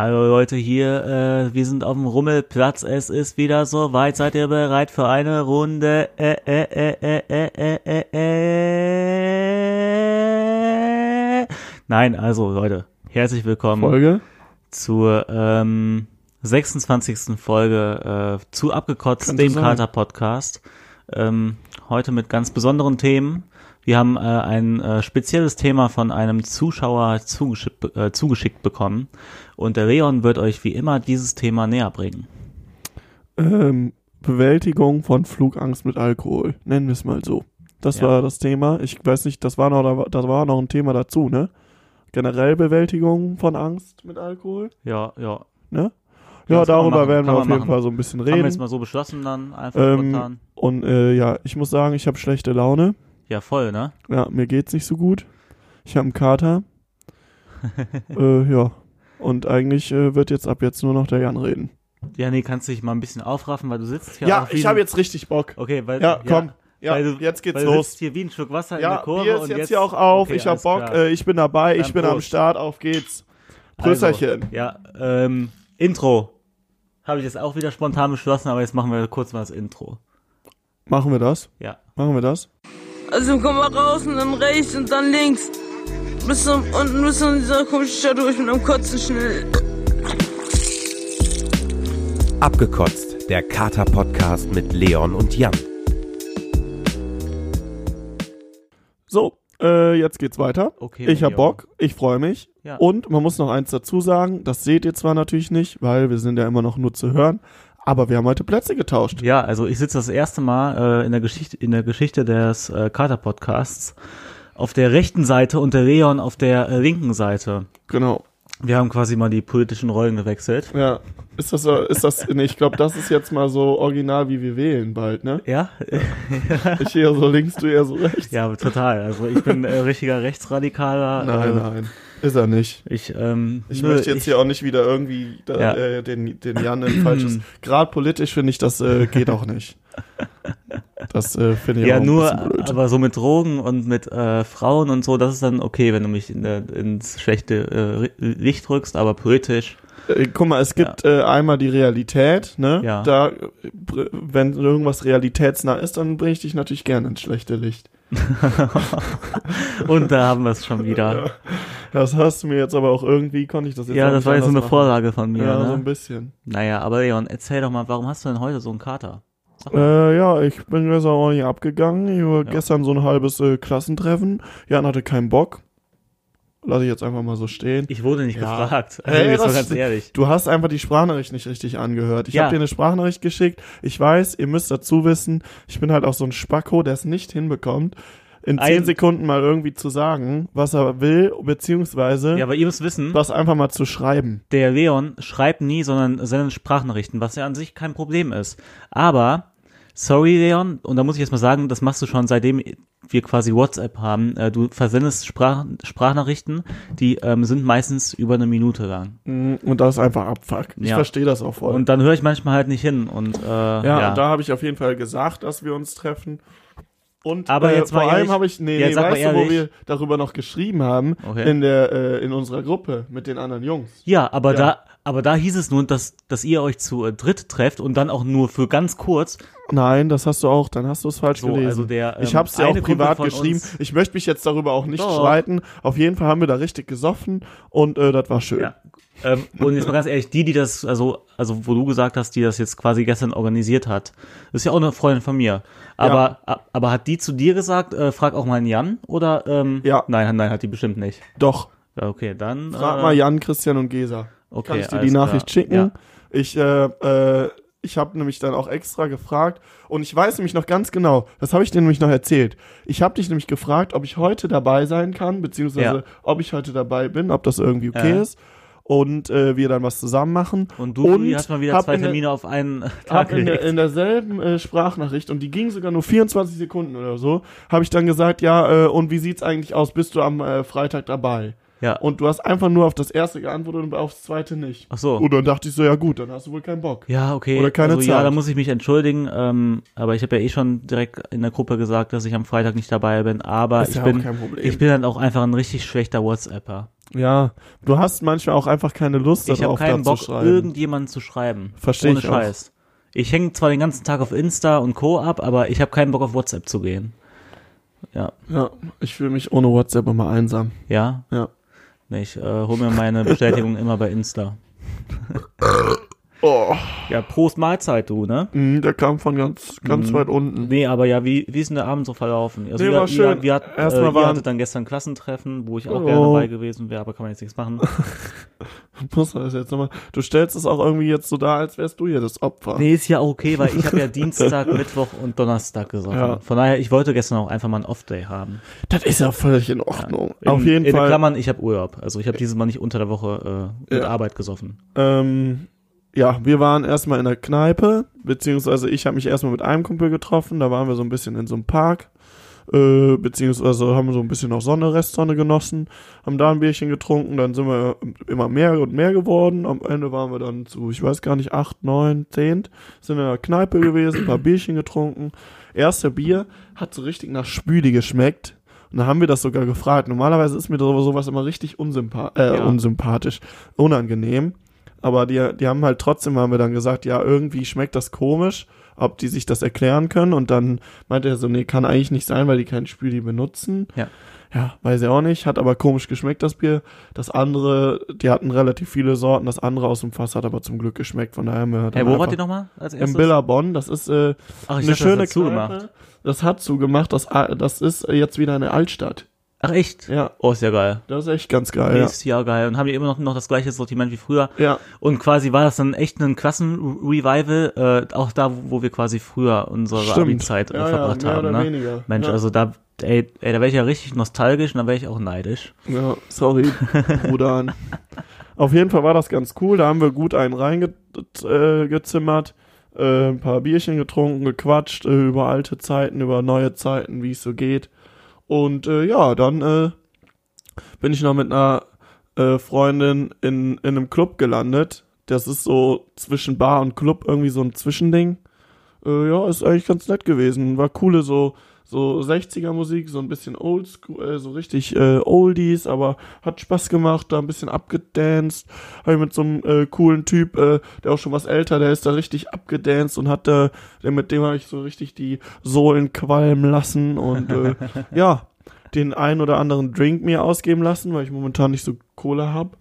Hallo Leute hier, äh, wir sind auf dem Rummelplatz, es ist wieder so weit, seid ihr bereit für eine Runde? Äh, äh, äh, äh, äh, äh. Nein, also Leute, herzlich willkommen Folge? zur ähm, 26. Folge zu abgekotzt, Könnte dem sein. Kater Podcast. Ähm, heute mit ganz besonderen Themen. Wir haben äh, ein äh, spezielles Thema von einem Zuschauer zugeschickt, äh, zugeschickt bekommen und der Leon wird euch wie immer dieses Thema näher bringen. Ähm, Bewältigung von Flugangst mit Alkohol. Nennen wir es mal so. Das Ja. war das Thema. Ich weiß nicht, das war noch, das war noch ein Thema dazu, ne? Generell Bewältigung von Angst mit Alkohol, Ja, ja. ne? Ja, darüber machen, werden wir auf jeden machen. Fall so ein bisschen Haben wir jetzt reden. mal so beschlossen dann einfach Ähm, spontan. Und äh, ja, ich muss sagen, ich habe schlechte Laune. Ja, voll, ne? Ja, mir geht's nicht so gut. Ich habe einen Kater. äh, ja. Und eigentlich äh, wird jetzt ab jetzt nur noch der Jan reden. Ja, nee, kannst du dich mal ein bisschen aufraffen, weil du sitzt hier Ja, ich habe jetzt richtig Bock. Okay, weil Ja, komm. Ja, weil du, jetzt geht's weil du los. sitzt hier wie ein Schluck Wasser in Ja, der Kurve Bier ist und jetzt, jetzt hier auch auf. Okay, ich hab Bock. Äh, ich bin dabei. Dann ich bin am Prost. Start. Auf geht's. Prösterchen. Also, ja, ähm, Intro. Habe ich jetzt auch wieder spontan beschlossen, aber jetzt machen wir kurz mal das Intro. Machen wir das? Ja. Machen wir das? Also komm mal raus und dann rechts und dann links. Bis zum, unten bis zu dieser komischen Stadt durch mit einem Kotzen schnell. Abgekotzt, der Kater-Podcast mit Leon und Jan. So, äh, jetzt geht's weiter. Okay. ich hab Leon. Bock. Ich freue mich. Ja. Und man muss noch eins dazu sagen. Das seht ihr zwar natürlich nicht, weil wir sind ja immer noch nur zu hören. Aber wir haben heute Plätze getauscht. Ja, also ich sitze das erste Mal äh, in der Geschichte in der Geschichte des äh, Kater Podcasts auf der rechten Seite und der Leon auf der äh, linken Seite. Genau. Wir haben quasi mal die politischen Rollen gewechselt. Ja. Ist das, so- ist das, nee, ich glaube, das ist jetzt mal so original, wie wir wählen bald, ne? Ja? Ich eher so links, du eher so rechts. ja, total. Also ich bin äh, richtiger Rechtsradikaler. Nein, äh, nein. Ist er nicht. Ich, ähm, Ich nö, möchte jetzt ich, hier auch nicht wieder irgendwie da, Ja. äh, den, den Jan in falsches. Gerade politisch finde ich, das äh, geht auch nicht. Das äh, finde ich Ja, auch ein nur, bisschen blöd. aber so mit Drogen und mit äh, Frauen und so, das ist dann okay, wenn du mich in der, ins schlechte äh, Licht rückst, aber politisch. Äh, guck mal, es gibt äh, einmal die Realität, ne? Ja. Da, äh, wenn irgendwas realitätsnah ist, dann bringe ich dich natürlich gerne ins schlechte Licht. Und da haben wir es schon wieder. Das hast du mir jetzt aber auch irgendwie, konnte ich das jetzt Ja, das war jetzt so eine machen. Vorlage von mir. Ja, ne? so ein bisschen. Naja, aber Leon, erzähl doch mal, warum hast du denn heute so einen Kater? Äh, ja, ich bin gestern auch nicht abgegangen. Ich war gestern so ein halbes äh, Klassentreffen. Jan hatte keinen Bock. Lass ich jetzt einfach mal so stehen. Ich wurde nicht Ja. gefragt. Also Hey, jetzt mal das- ganz ehrlich. Du hast einfach die Sprachnachricht nicht richtig angehört. Ich Ja. habe dir eine Sprachnachricht geschickt. Ich weiß, ihr müsst dazu wissen, ich bin halt auch so ein Spacko, der es nicht hinbekommt, in zehn Sekunden mal irgendwie zu sagen, was er will, beziehungsweise Ja, aber ihr müsst wissen, was einfach mal zu schreiben. der Leon schreibt nie, sondern sendet Sprachnachrichten, was ja an sich kein Problem ist. Aber, sorry Leon, und da muss ich jetzt mal sagen, das machst du schon seitdem wir quasi WhatsApp haben. Äh, du versendest Sprach Sprachnachrichten, die ähm, sind meistens über eine Minute lang. Mm, Und das ist einfach Abfuck. Ich Ja. verstehe das auch voll. Und dann höre ich manchmal halt nicht hin. Und äh, ja, ja, und da habe ich auf jeden Fall gesagt, dass wir uns treffen. Und Aber äh, jetzt vor allem habe ich, nee, nee weißt du, wo wir darüber noch geschrieben haben? Okay. In der, äh, in unserer Gruppe mit den anderen Jungs. ja, aber Ja. da, aber da hieß es nur, dass, dass ihr euch zu äh, dritt trefft und dann auch nur für ganz kurz. Nein, das hast du auch, dann hast du es falsch So, gelesen. also der, ich ähm, hab's dir auch privat geschrieben. Ich möchte mich jetzt darüber auch nicht Doch. streiten. Auf jeden Fall haben wir da richtig gesoffen und äh, das war schön. Ja. Ähm, und jetzt mal ganz ehrlich, die, die das, also, also wo du gesagt hast, die das jetzt quasi gestern organisiert hat, ist ja auch eine Freundin von mir. Aber, a- aber hat die zu dir gesagt, äh, frag auch mal einen Jan? Oder ähm, Ja. nein, nein, hat die bestimmt nicht. Doch, Ja, okay, dann. frag äh, mal Jan, Christian und Gesa. Okay, Kann ich dir die Nachricht klar. schicken? Ja. Ich, äh, äh, ich habe nämlich dann auch extra gefragt und ich weiß nämlich noch ganz genau, das habe ich dir nämlich noch erzählt. Ich habe dich nämlich gefragt, ob ich heute dabei sein kann, beziehungsweise Ja. ob ich heute dabei bin, ob das irgendwie okay Ja. ist und äh, wir dann was zusammen machen. Und du Uli, hast mal wieder zwei der- Termine auf einen Tag in, der, in derselben äh, Sprachnachricht und die ging sogar nur 24 Sekunden oder so, habe ich dann gesagt, ja, äh, und wie sieht's eigentlich aus? Bist du am äh, Freitag dabei? Ja. Und du hast einfach nur auf das erste geantwortet und aufs zweite nicht. Ach so. Und dann dachte ich so, ja gut, dann hast du wohl keinen Bock. Ja, okay. Oder keine also, Ja, Zeit. da muss ich mich entschuldigen. Ähm, aber ich habe ja eh schon direkt in der Gruppe gesagt, dass ich am Freitag nicht dabei bin. Aber Ist ich ja bin, ich bin dann auch einfach ein richtig schlechter WhatsApper. Ja, du hast manchmal auch einfach keine Lust Ich habe darauf, keinen da Bock, zu schreiben. irgendjemanden zu schreiben. Versteh Ohne ich auch. Scheiß. Ich hänge zwar den ganzen Tag auf Insta und Co. ab, aber ich habe keinen Bock auf WhatsApp zu gehen. Ja. Ja, ich fühle mich ohne WhatsApp immer einsam. Ja? Ja. Nee, ich äh, hole mir meine Bestätigung immer bei Insta. Oh. Ja, Prost Mahlzeit, du, ne? Mhm, der kam von ganz, ganz Mhm. weit unten. Nee, aber ja, wie, wie ist denn der Abend so verlaufen? Also Nee, ihr, war schön. Ihr, ihr, hat, Erstmal äh, waren- hattet dann gestern Klassentreffen, wo ich auch Oh. gerne dabei gewesen wäre, aber kann man jetzt nichts machen. Muss man das jetzt nochmal. Du stellst es auch irgendwie jetzt so dar, als wärst du hier das Opfer. Nee, ist ja okay, weil ich habe ja Dienstag, Mittwoch und Donnerstag gesagt. Ja. Von daher, ich wollte gestern auch einfach mal einen Off-Day haben. Das ist ja völlig in Ordnung. In, Auf jeden in Fall. Klammern, ich habe Urlaub. Also ich habe dieses Mal nicht unter der Woche äh, mit Ja. Arbeit gesoffen. Ähm, ja, wir waren erstmal in der Kneipe, beziehungsweise ich habe mich erstmal mit einem Kumpel getroffen, da waren wir so ein bisschen in so einem Park, äh, beziehungsweise haben so ein bisschen noch Sonne, Restsonne genossen, haben da ein Bierchen getrunken, dann sind wir immer mehr und mehr geworden, am Ende waren wir dann zu, ich weiß gar nicht, acht, neun, zehn, sind in der Kneipe gewesen, ein paar Bierchen getrunken, erste Bier hat so richtig nach Spüli geschmeckt, und dann haben wir das sogar gefragt. Normalerweise ist mir so- sowas immer richtig unsympa äh, Ja. unsympathisch, unangenehm. Aber die, die haben halt trotzdem, haben wir dann gesagt, ja, irgendwie schmeckt das komisch, ob die sich das erklären können. Und dann meinte er so, nee, kann eigentlich nicht sein, weil die kein Spüli benutzen. Ja. Ja, weiß ich auch nicht. Hat aber komisch geschmeckt, das Bier. Das andere, die hatten relativ viele Sorten. Das andere aus dem Fass hat aber zum Glück geschmeckt. Von daher haben wir Hey, wo wart ihr nochmal als Im erstes? Billabong. Das ist äh, Ach, eine dachte, schöne das Kneipe. zugemacht. Das hat zugemacht. Das, das ist jetzt wieder eine Altstadt. Ach echt? Ja, Oh, ist ja geil. das ist echt ganz geil. Ist ja geil. Und haben die immer noch, noch das gleiche Sortiment wie früher. Ja. ja. Und quasi war das dann echt ein Klassen-Revival, äh, auch da, wo wir quasi früher unsere. Abi-Zeit Ja, ja, verbracht mehr haben. oder Ne? weniger. Mensch, Ja. also da, ey, ey da wäre ich ja richtig nostalgisch und da wäre ich auch neidisch. Ja, sorry, Bruder. Auf jeden Fall war das ganz cool. Da haben wir gut einen reingezimmert, äh, äh, ein paar Bierchen getrunken, gequatscht äh, über alte Zeiten, über neue Zeiten, wie es so geht. Und äh, ja, dann äh, bin ich noch mit einer äh, Freundin in, in einem Club gelandet. Das ist so zwischen Bar und Club irgendwie so ein Zwischending. Äh, ja, ist eigentlich ganz nett gewesen. War coole so so 60er Musik, so ein bisschen oldschool, äh, so richtig äh, Oldies, aber hat Spaß gemacht, da ein bisschen abgedanced. Habe ich mit so einem äh, coolen Typ, äh, der auch schon was älter, der ist da richtig abgedanced und hat da, der, mit dem habe ich so richtig die Sohlen qualmen lassen und äh, ja, den ein oder anderen Drink mir ausgeben lassen, weil ich momentan nicht so Kohle hab.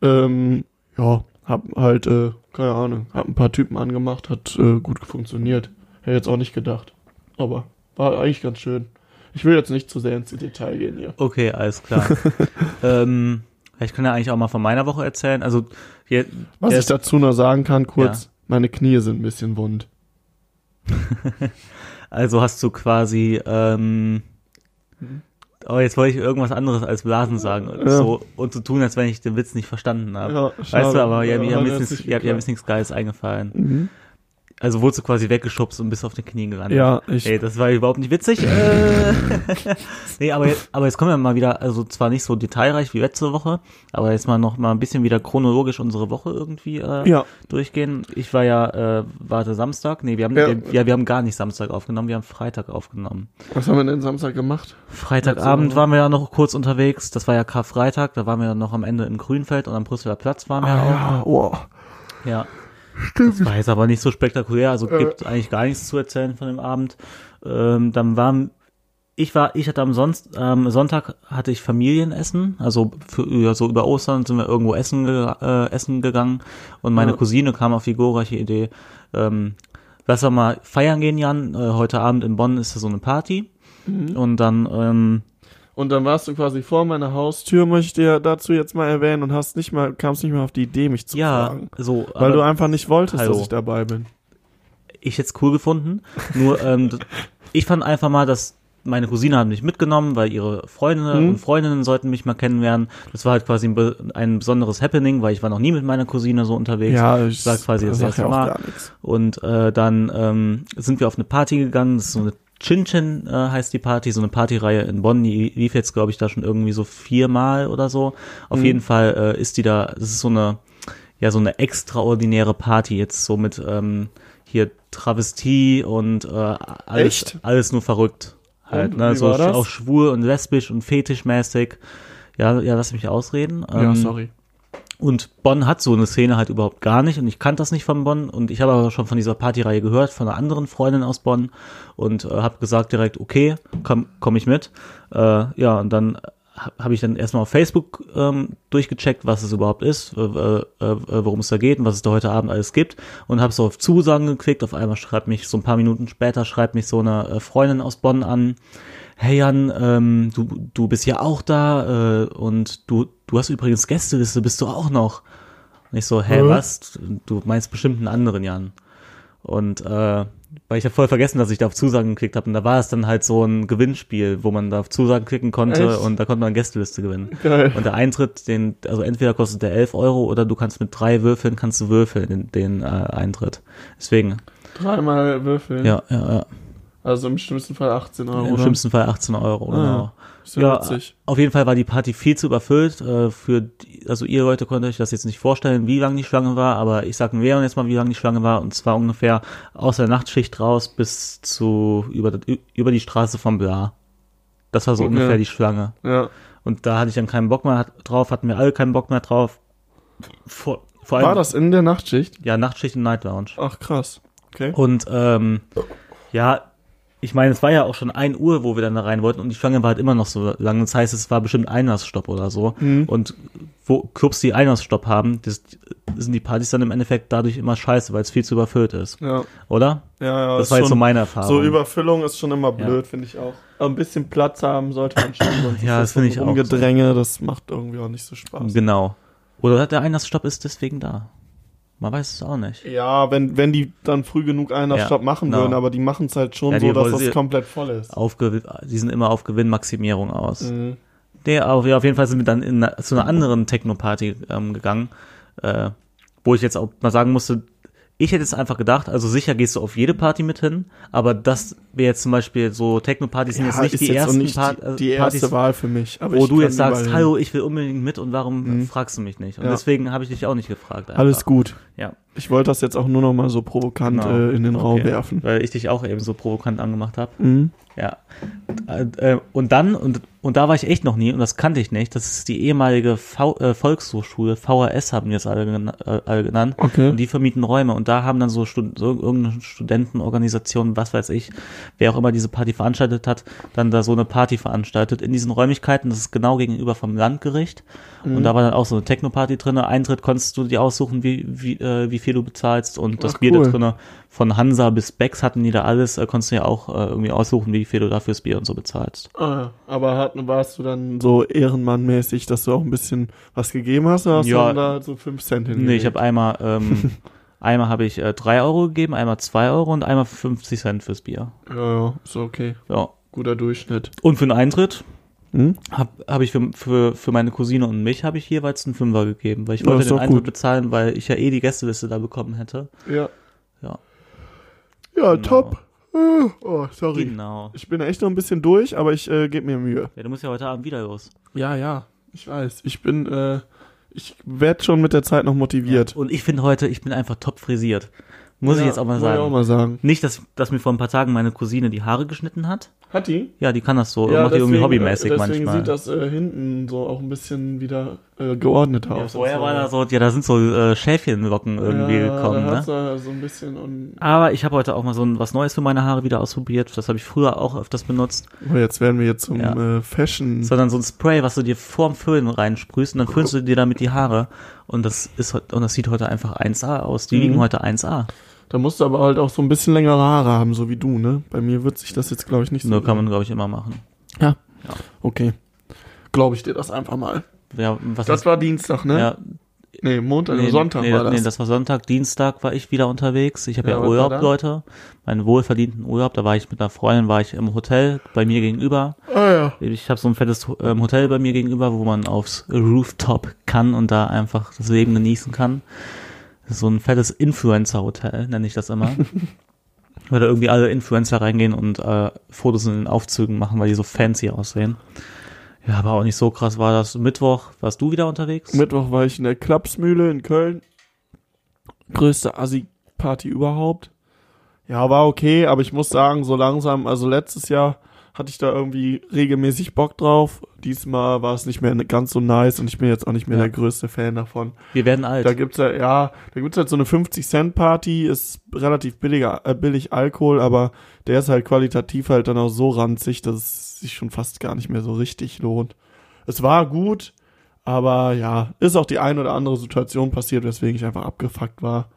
Ähm, ja, hab halt, äh, keine Ahnung, hab ein paar Typen angemacht, hat äh, gut funktioniert. Hätte jetzt auch nicht gedacht. Aber war eigentlich ganz schön. Ich will jetzt nicht zu sehr ins Detail gehen hier. Okay, alles klar. ähm, ich kann ja eigentlich auch mal von meiner Woche erzählen. Also, hier, Was ich dazu noch sagen kann, kurz, meine Knie sind ein bisschen wund. also hast du quasi, ähm, oh, jetzt wollte ich irgendwas anderes als Blasen sagen und Ja. so und zu tun, als wenn ich den Witz nicht verstanden habe. Ja, weißt du, aber ja, mir, Ja, mir, ist jetzt nichts, nicht ja, mir ist geklappt. nichts Geiles eingefallen. Mhm. Also wurdest du quasi weggeschubst und bist auf den Knien gelandet. Ja, ich, Ey, das war überhaupt nicht witzig. Äh. nee, aber jetzt, aber jetzt kommen wir mal wieder, also zwar nicht so detailreich wie letzte Woche, aber jetzt mal noch mal ein bisschen wieder chronologisch unsere Woche irgendwie äh, ja, durchgehen. Ich war ja, äh, warte Samstag, nee, wir haben, Ja. ja. Wir, wir haben gar nicht Samstag aufgenommen, wir haben Freitag aufgenommen. was haben wir denn Samstag gemacht? Freitagabend waren wir ja noch kurz unterwegs, das war ja Karfreitag, da waren wir dann noch am Ende im Grünfeld und am Brüsseler Platz waren wir ja auch. ja, oh. Ja. Stimmt. Das war jetzt aber nicht so spektakulär, also Äh. gibt eigentlich gar nichts zu erzählen von dem Abend. Ähm, dann waren, ich war, ich hatte am sonst, ähm, Sonntag hatte ich Familienessen, also für, ja, so über Ostern sind wir irgendwo essen, äh, essen gegangen und meine Ja. Cousine kam auf die glorreiche Idee, ähm, lass doch mal feiern gehen, Jan, äh, heute Abend in Bonn ist da so eine Party Mhm. und dann, ähm, Und dann warst du quasi vor meiner Haustür, möchte ich dir dazu jetzt mal erwähnen, und hast nicht mal, kamst nicht mal auf die Idee, mich zu ja, fragen. so, Weil du einfach nicht wolltest, Hallo. dass ich dabei bin. ich jetzt cool gefunden. Nur ähm, ich fand einfach mal, dass meine Cousine hat mich mitgenommen, weil ihre Freunde Mhm. und Freundinnen sollten mich mal kennenlernen. Das war halt quasi ein, ein besonderes Happening, weil ich war noch nie mit meiner Cousine so unterwegs. Ja, ich sag quasi das erste ja Mal. gar nichts. Und äh, dann ähm, sind wir auf eine Party gegangen. Das ist so eine Chin Chin äh, heißt die Party, so eine Partyreihe in Bonn. Die lief jetzt, glaube ich, da schon irgendwie so viermal oder so. Auf Mhm. jeden Fall äh, ist die da, das ist so eine, ja, so eine extraordinäre Party jetzt so mit ähm, hier Travestie und äh, alles, Echt? alles nur verrückt. Halt, Und ne? So auch schwul und lesbisch und fetischmäßig. Ja, ja, lass mich ausreden. ja, Ähm, sorry. Und Bonn hat so eine Szene halt überhaupt gar nicht und ich kannte das nicht von Bonn und ich habe aber schon von dieser Partyreihe gehört, von einer anderen Freundin aus Bonn und äh, habe gesagt direkt, okay, komm, komm ich mit. Äh, ja, und dann ha- habe ich dann erstmal auf Facebook ähm, durchgecheckt, was es überhaupt ist, äh, äh, worum es da geht und was es da heute Abend alles gibt und habe so auf Zusagen geklickt. Auf einmal schreibt mich so ein paar Minuten später schreibt mich so eine äh, Freundin aus Bonn an. Hey Jan, ähm, du, du bist ja auch da äh, und du, du hast übrigens Gästeliste, bist du auch noch? Und ich so, hä, Hä? was? Du meinst bestimmt einen anderen Jan. Und äh, weil ich ja voll vergessen, dass ich da auf Zusagen geklickt habe. Und da war es dann halt so ein Gewinnspiel, wo man da auf Zusagen klicken konnte Echt? und da konnte man Gästeliste gewinnen. Geil. Und der Eintritt, den, also entweder kostet der 11 Euro oder du kannst mit drei Würfeln, kannst du würfeln, den, den äh, Eintritt. Deswegen, Dreimal würfeln. ja, ja, ja. Also im schlimmsten Fall 18 Euro. Im ne? schlimmsten Fall 18 Euro, Ah, genau. Ist ja, witzig. Auf jeden Fall war die Party viel zu überfüllt. Äh, für die, also ihr Leute könnt euch das jetzt nicht vorstellen, wie lang die Schlange war, aber ich sag Leon jetzt mal, wie lang die Schlange war. Und zwar ungefähr aus der Nachtschicht raus bis zu über, über die Straße vom Bla. Das war so Okay. ungefähr die Schlange. Ja. Und da hatte ich dann keinen Bock mehr drauf, hatten wir alle keinen Bock mehr drauf. Vor, vor allem, War das in der Nachtschicht? Ja, Nachtschicht und Night Lounge. Ach krass. Okay. Und ähm, ja, ich meine, es war ja auch schon 1 Uhr, wo wir dann da rein wollten und die Schlange war halt immer noch so lang. Das heißt, es war bestimmt Einlassstopp oder so. Mhm. Und wo Clubs, die Einlassstopp haben, das, sind die Partys dann im Endeffekt dadurch immer scheiße, weil es viel zu überfüllt ist. Ja. Oder? Ja, ja. Das war jetzt so meine Erfahrung. So Überfüllung ist schon immer Ja. blöd, finde ich auch. Aber ein bisschen Platz haben sollte man schon. Sonst Ja, ist das finde ich so auch Rumgedränge, das macht irgendwie auch nicht so Spaß. Genau. Oder der Einlassstopp ist deswegen da. Man weiß es auch nicht. Ja, wenn, wenn die dann früh genug einen Ja, Stopp machen genau. würden, aber die machen es halt schon Ja, so, dass das komplett voll ist. Auf, die sind immer auf Gewinnmaximierung aus. Mhm. Der, auf, ja, auf jeden Fall sind wir dann in, zu einer anderen Techno-Party ähm, gegangen, äh, wo ich jetzt auch mal sagen musste, ich hätte jetzt einfach gedacht, also sicher gehst du auf jede Party mit hin, aber das wäre jetzt zum Beispiel so Techno-Partys sind jetzt nicht ist die jetzt ersten nicht Part- die, äh, die erste Partys, Wahl für mich. Aber wo du jetzt sagst, hallo, ich will unbedingt mit und warum Mhm. fragst du mich nicht? Und Ja. deswegen habe ich dich auch nicht gefragt. Einfach. Alles gut. Ja. Ich wollte das jetzt auch nur noch mal so provokant Genau. äh, in den Raum Okay. werfen. Weil ich dich auch eben so provokant angemacht habe. Mhm. Ja. Äh, äh, und dann, und, und da war ich echt noch nie, und das kannte ich nicht, das ist die ehemalige v, äh, Volkshochschule, VHS haben alle, gena- äh, alle genannt. Okay. Und die vermieten Räume. Und da haben dann so, Stud so irgendeine Studentenorganisation, was weiß ich, wer auch immer diese Party veranstaltet hat, dann da so eine Party veranstaltet in diesen Räumlichkeiten. Das ist genau gegenüber vom Landgericht. Mhm. Und da war dann auch so eine Techno-Party drinne. Eintritt konntest du dir aussuchen, wie, wie, äh, wie viel du bezahlst. Und das Ach, Bier da cool. drinne von Hansa bis Becks hatten die da alles. Äh, konntest du ja auch äh, irgendwie aussuchen, wie viel du dafür das Bier und so bezahlst. Ah, ja. aber hat, warst du dann so ehrenmannmäßig, dass du auch ein bisschen was gegeben hast, oder hast Ja. du dann da so 5 Cent hingelegt? Nee, ich habe einmal, ähm, einmal habe ich äh, drei Euro gegeben, einmal zwei Euro und einmal 50 Cent fürs Bier. Ja, ja, ist okay. Ja. Guter Durchschnitt. Und für den Eintritt Hm? habe hab ich für, für, für meine Cousine und mich habe ich jeweils einen Fünfer gegeben, weil ich Ja, wollte ist den Eintritt gut. bezahlen, weil ich ja eh die Gästeliste da bekommen hätte. Ja. Ja. Ja, Genau. top. Äh, Oh, sorry. Genau. Ich bin echt noch ein bisschen durch, aber ich äh, gebe mir Mühe. Ja, du musst ja heute Abend wieder los. Ja, ja. Ich weiß. Ich bin, äh, ich werde schon mit der Zeit noch motiviert. Und ich finde heute, ich bin einfach top frisiert. Muss ich Ja, jetzt auch mal sagen. Ich auch mal sagen. Nicht, dass, dass mir vor ein paar Tagen meine Cousine die Haare geschnitten hat. Hat die? Ja, die kann das so. macht die irgendwie hobbymäßig äh, deswegen manchmal. sieht das äh, hinten so auch ein bisschen wieder äh, geordnet ja, aus. vorher und war da so, ja, da sind so äh, Schäfchenlocken irgendwie ja, gekommen, da ne? da so ein bisschen und Aber ich habe heute auch mal so ein, was Neues für meine Haare wieder ausprobiert. Das habe ich früher auch öfters benutzt. oh, jetzt werden wir jetzt zum Ja. äh, Fashion. Sondern so ein Spray, was du dir vorm Föhn reinsprühst und dann föhnst du dir damit die Haare. Und das ist und das sieht heute einfach 1A aus. Die Mhm. liegen heute 1A. Da musst du aber halt auch so ein bisschen längere Haare haben, so wie du, ne? Bei mir wird sich das jetzt, glaube ich, nicht so. Nur kann man, glaube ich, immer machen. Ja. Ja. Okay. Glaube ich dir das einfach mal. Ja, was Das ist, war Dienstag, ne? ja, Nee, Montag, nee, Sonntag nee, war das. Nee, das war Sonntag. Dienstag war ich wieder unterwegs. Ich habe Ja, ja, Urlaub? Leute. Meinen wohlverdienten Urlaub. Da war ich mit einer Freundin, war ich im Hotel bei mir gegenüber. ah ja. Ich habe so ein fettes ähm, Hotel bei mir gegenüber, wo man aufs Rooftop kann und da einfach das Leben genießen kann. So ein fettes Influencer-Hotel, nenne ich das immer. weil da irgendwie alle Influencer reingehen und äh, Fotos in den Aufzügen machen, weil die so fancy aussehen. Ja, aber auch nicht so krass war das. Mittwoch warst du wieder unterwegs? Mittwoch war ich in der Klapsmühle in Köln. Größte Assi-Party überhaupt. Ja, war okay, aber ich muss sagen, so langsam, also letztes Jahr hatte ich da irgendwie regelmäßig Bock drauf. Diesmal war es nicht mehr ganz so nice und ich bin jetzt auch nicht mehr Ja. der größte Fan davon. Wir werden alt. Da gibt's ja, ja, da gibt's halt so eine 50-Cent-Party, ist relativ billiger, äh, billig Alkohol, aber der ist halt qualitativ halt dann auch so ranzig, dass es sich schon fast gar nicht mehr so richtig lohnt. Es war gut, aber ja, ist auch die ein oder andere Situation passiert, weswegen ich einfach abgefuckt war.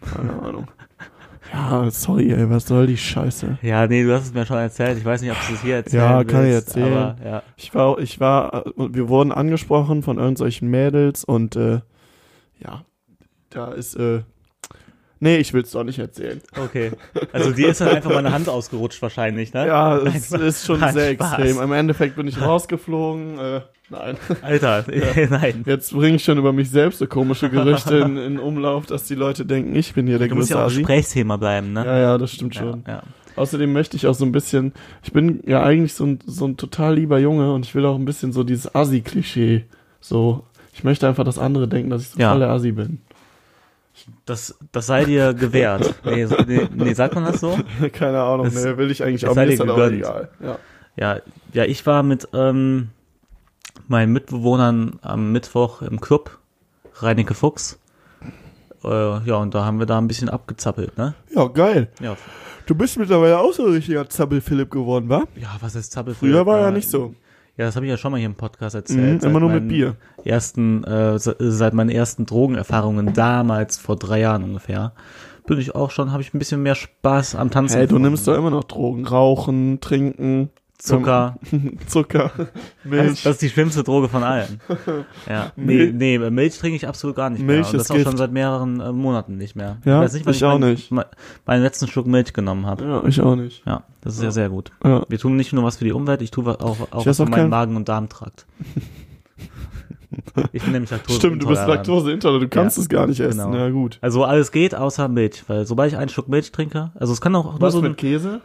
Keine Ahnung. Ja, sorry, ey, was soll die Scheiße? ja, nee, du hast es mir schon erzählt. Ich weiß nicht, ob du es hier erzählen Ja, kann ich willst, erzählen. Aber, ja. Ich war, ich war, äh, wir wurden angesprochen von irgendwelchen Mädels und äh, ja, da ist, äh, nee, ich will's doch nicht erzählen. Okay. Also dir ist dann einfach meine Hand ausgerutscht wahrscheinlich, ne? Ja, es ist schon Nein, sehr Spaß. extrem. Im Endeffekt bin ich rausgeflogen. Äh, nein. Alter, nein. Jetzt bringe ich schon über mich selbst so komische Gerüchte in, in Umlauf, dass die Leute denken, ich bin hier der Du musst ja auch. Gesprächsthema bleiben, ne? Ja, ja, das stimmt schon. Ja, ja. Außerdem möchte ich auch so ein bisschen, ich bin ja eigentlich so ein, so ein total lieber Junge und ich will auch ein bisschen so dieses Assi-Klischee. So, ich möchte einfach, dass andere denken, dass ich so Ja. voll der Assi bin. Das, das sei dir gewährt. Nee, nee, nee, sagt man das so? Keine Ahnung, Das- ne, will ich eigentlich auch, egal. Ja. Ja, ja, ich war mit ähm, meinen Mitbewohnern am Mittwoch im Club, Reinecke Fuchs. Äh, ja, und da haben wir da ein bisschen abgezappelt, ne? ja, geil. Ja, Du bist mittlerweile auch so ein richtiger Zappel-Philipp geworden, wa? ja was ist Zappel? Früher war Äh, ja nicht so. Ja, das habe ich ja schon mal hier im Podcast Mhm, erzählt. Seit immer nur mit Bier. Ersten, äh, se- seit meinen ersten Drogenerfahrungen damals, vor drei Jahren ungefähr, bin ich auch schon, habe ich ein bisschen mehr Spaß am Tanzen. Hey, du nimmst doch immer noch Drogen. Rauchen, trinken, Zucker. Zucker, Milch. das ist die schlimmste Droge von allen. Ja. Nee, nee, Milch trinke ich absolut gar nicht Milch mehr. Und das ist auch schon Gift. seit mehreren äh, Monaten nicht mehr. Ja, weiß nicht, wann ich auch meinen- nicht. me- meinen letzten Schluck Milch genommen habe. ja, ich auch nicht. Ja, das ist ja sehr gut. Ja. Wir tun nicht nur was für die Umwelt, ich tue was auch, auch Ich was für auch meinen kein- Magen- und Darmtrakt. Ich bin nämlich Laktose Stimmt, du bist Laktoseintolerant, du kannst Ja, es gar nicht essen. genau. Ja, gut. Also alles geht außer Milch, weil sobald ich einen Schluck Milch trinke, also es kann auch nur Was so mit eine, Käse?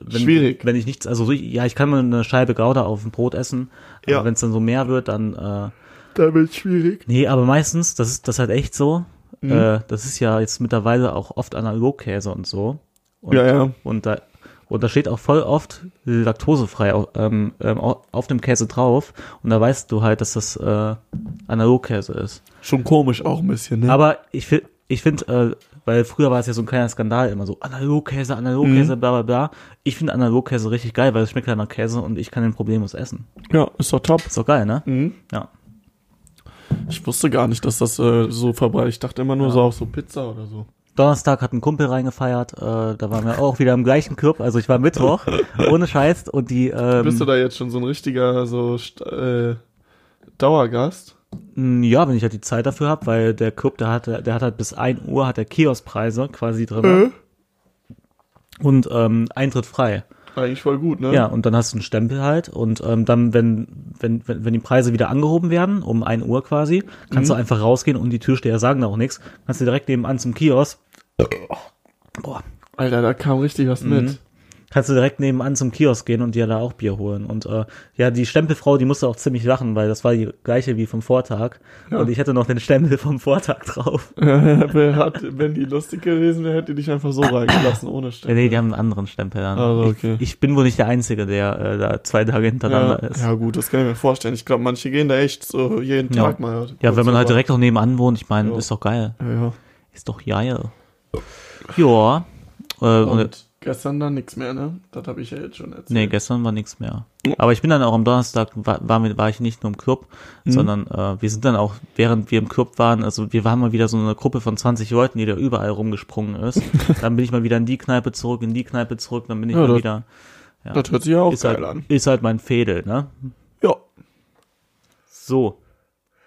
Wenn, schwierig. Wenn ich nichts, also so- ja, ich kann mal eine Scheibe Gouda auf dem Brot essen, Ja. aber wenn es dann so mehr wird, dann äh, Da wird schwierig. Nee, aber meistens, das ist das ist halt echt so. Mhm. Äh, das ist ja jetzt mittlerweile auch oft Analogkäse und so. Und, Ja, ja. Und da, und da steht auch voll oft laktosefrei au- ähm, ähm, au- auf dem Käse drauf. Und da weißt du halt, dass das äh, Analogkäse ist. Schon komisch auch ein bisschen, ne? Aber ich finde, ich finde, äh, weil früher war es ja so ein kleiner Skandal immer so Analogkäse, Mhm. Analogkäse, bla bla bla. Ich finde Analogkäse richtig geil, weil es schmeckt halt nach Käse und ich kann den problemlos essen. ja, ist doch top. Ist doch geil, ne? Mhm. Ja. Ich wusste gar nicht, dass das äh, so verbreitet. Ich dachte immer nur Ja. so auf so Pizza oder so. Donnerstag hat ein Kumpel reingefeiert, äh, da waren wir auch wieder im gleichen Club, also ich war Mittwoch, ohne Scheiß und die, ähm, Bist du da jetzt schon so ein richtiger so äh, Dauergast? Mh, ja, wenn ich halt die Zeit dafür habe, weil der Club, der hat, der hat halt bis 1 Uhr, hat der Kioskpreise quasi drin Äh? und ähm, Eintritt frei. Eigentlich voll gut, ne? Ja, und dann hast du einen Stempel halt und ähm, dann, wenn, wenn, wenn, wenn die Preise wieder angehoben werden, um 1 Uhr quasi, kannst Mhm. du einfach rausgehen und die Türsteher sagen da auch nichts, kannst du direkt nebenan zum Kiosk, boah, Alter, da kam richtig was mit. Kannst du direkt nebenan zum Kiosk gehen und dir da auch Bier holen. Und äh, ja, die Stempelfrau, die musste auch ziemlich lachen, weil das war die gleiche wie vom Vortag. Und ich hätte noch den Stempel vom Vortag drauf. Hat, wenn die lustig gewesen wäre, hätte die dich einfach so reingelassen, ohne Ja, Stempel. nee, die haben einen anderen Stempel dann. Also, okay. ich, ich bin wohl nicht der Einzige, der äh, da zwei Tage hintereinander ja, ist. ja, gut, das kann ich mir vorstellen. Ich glaube, manche gehen da echt so jeden Ja. Tag mal. Ja, wenn man halt direkt auch nebenan wohnt, ich meine, Ja. ist doch geil. Ja, ja. Ist doch geil. Ja. Äh, Und gestern dann nichts mehr, ne? Das habe ich ja jetzt schon erzählt. nee, gestern war nichts mehr. Aber ich bin dann auch am Donnerstag, war, war, war ich nicht nur im Club, Mhm. sondern äh, wir sind dann auch, während wir im Club waren, also wir waren mal wieder so eine Gruppe von 20 Leuten, die da überall rumgesprungen ist. dann bin ich mal wieder in die Kneipe zurück, in die Kneipe zurück, dann bin ich Ja, mal das- wieder. Ja. Das hört sich ja auch ist, geil halt, an. ist halt mein Fädel, ne? Ja. So.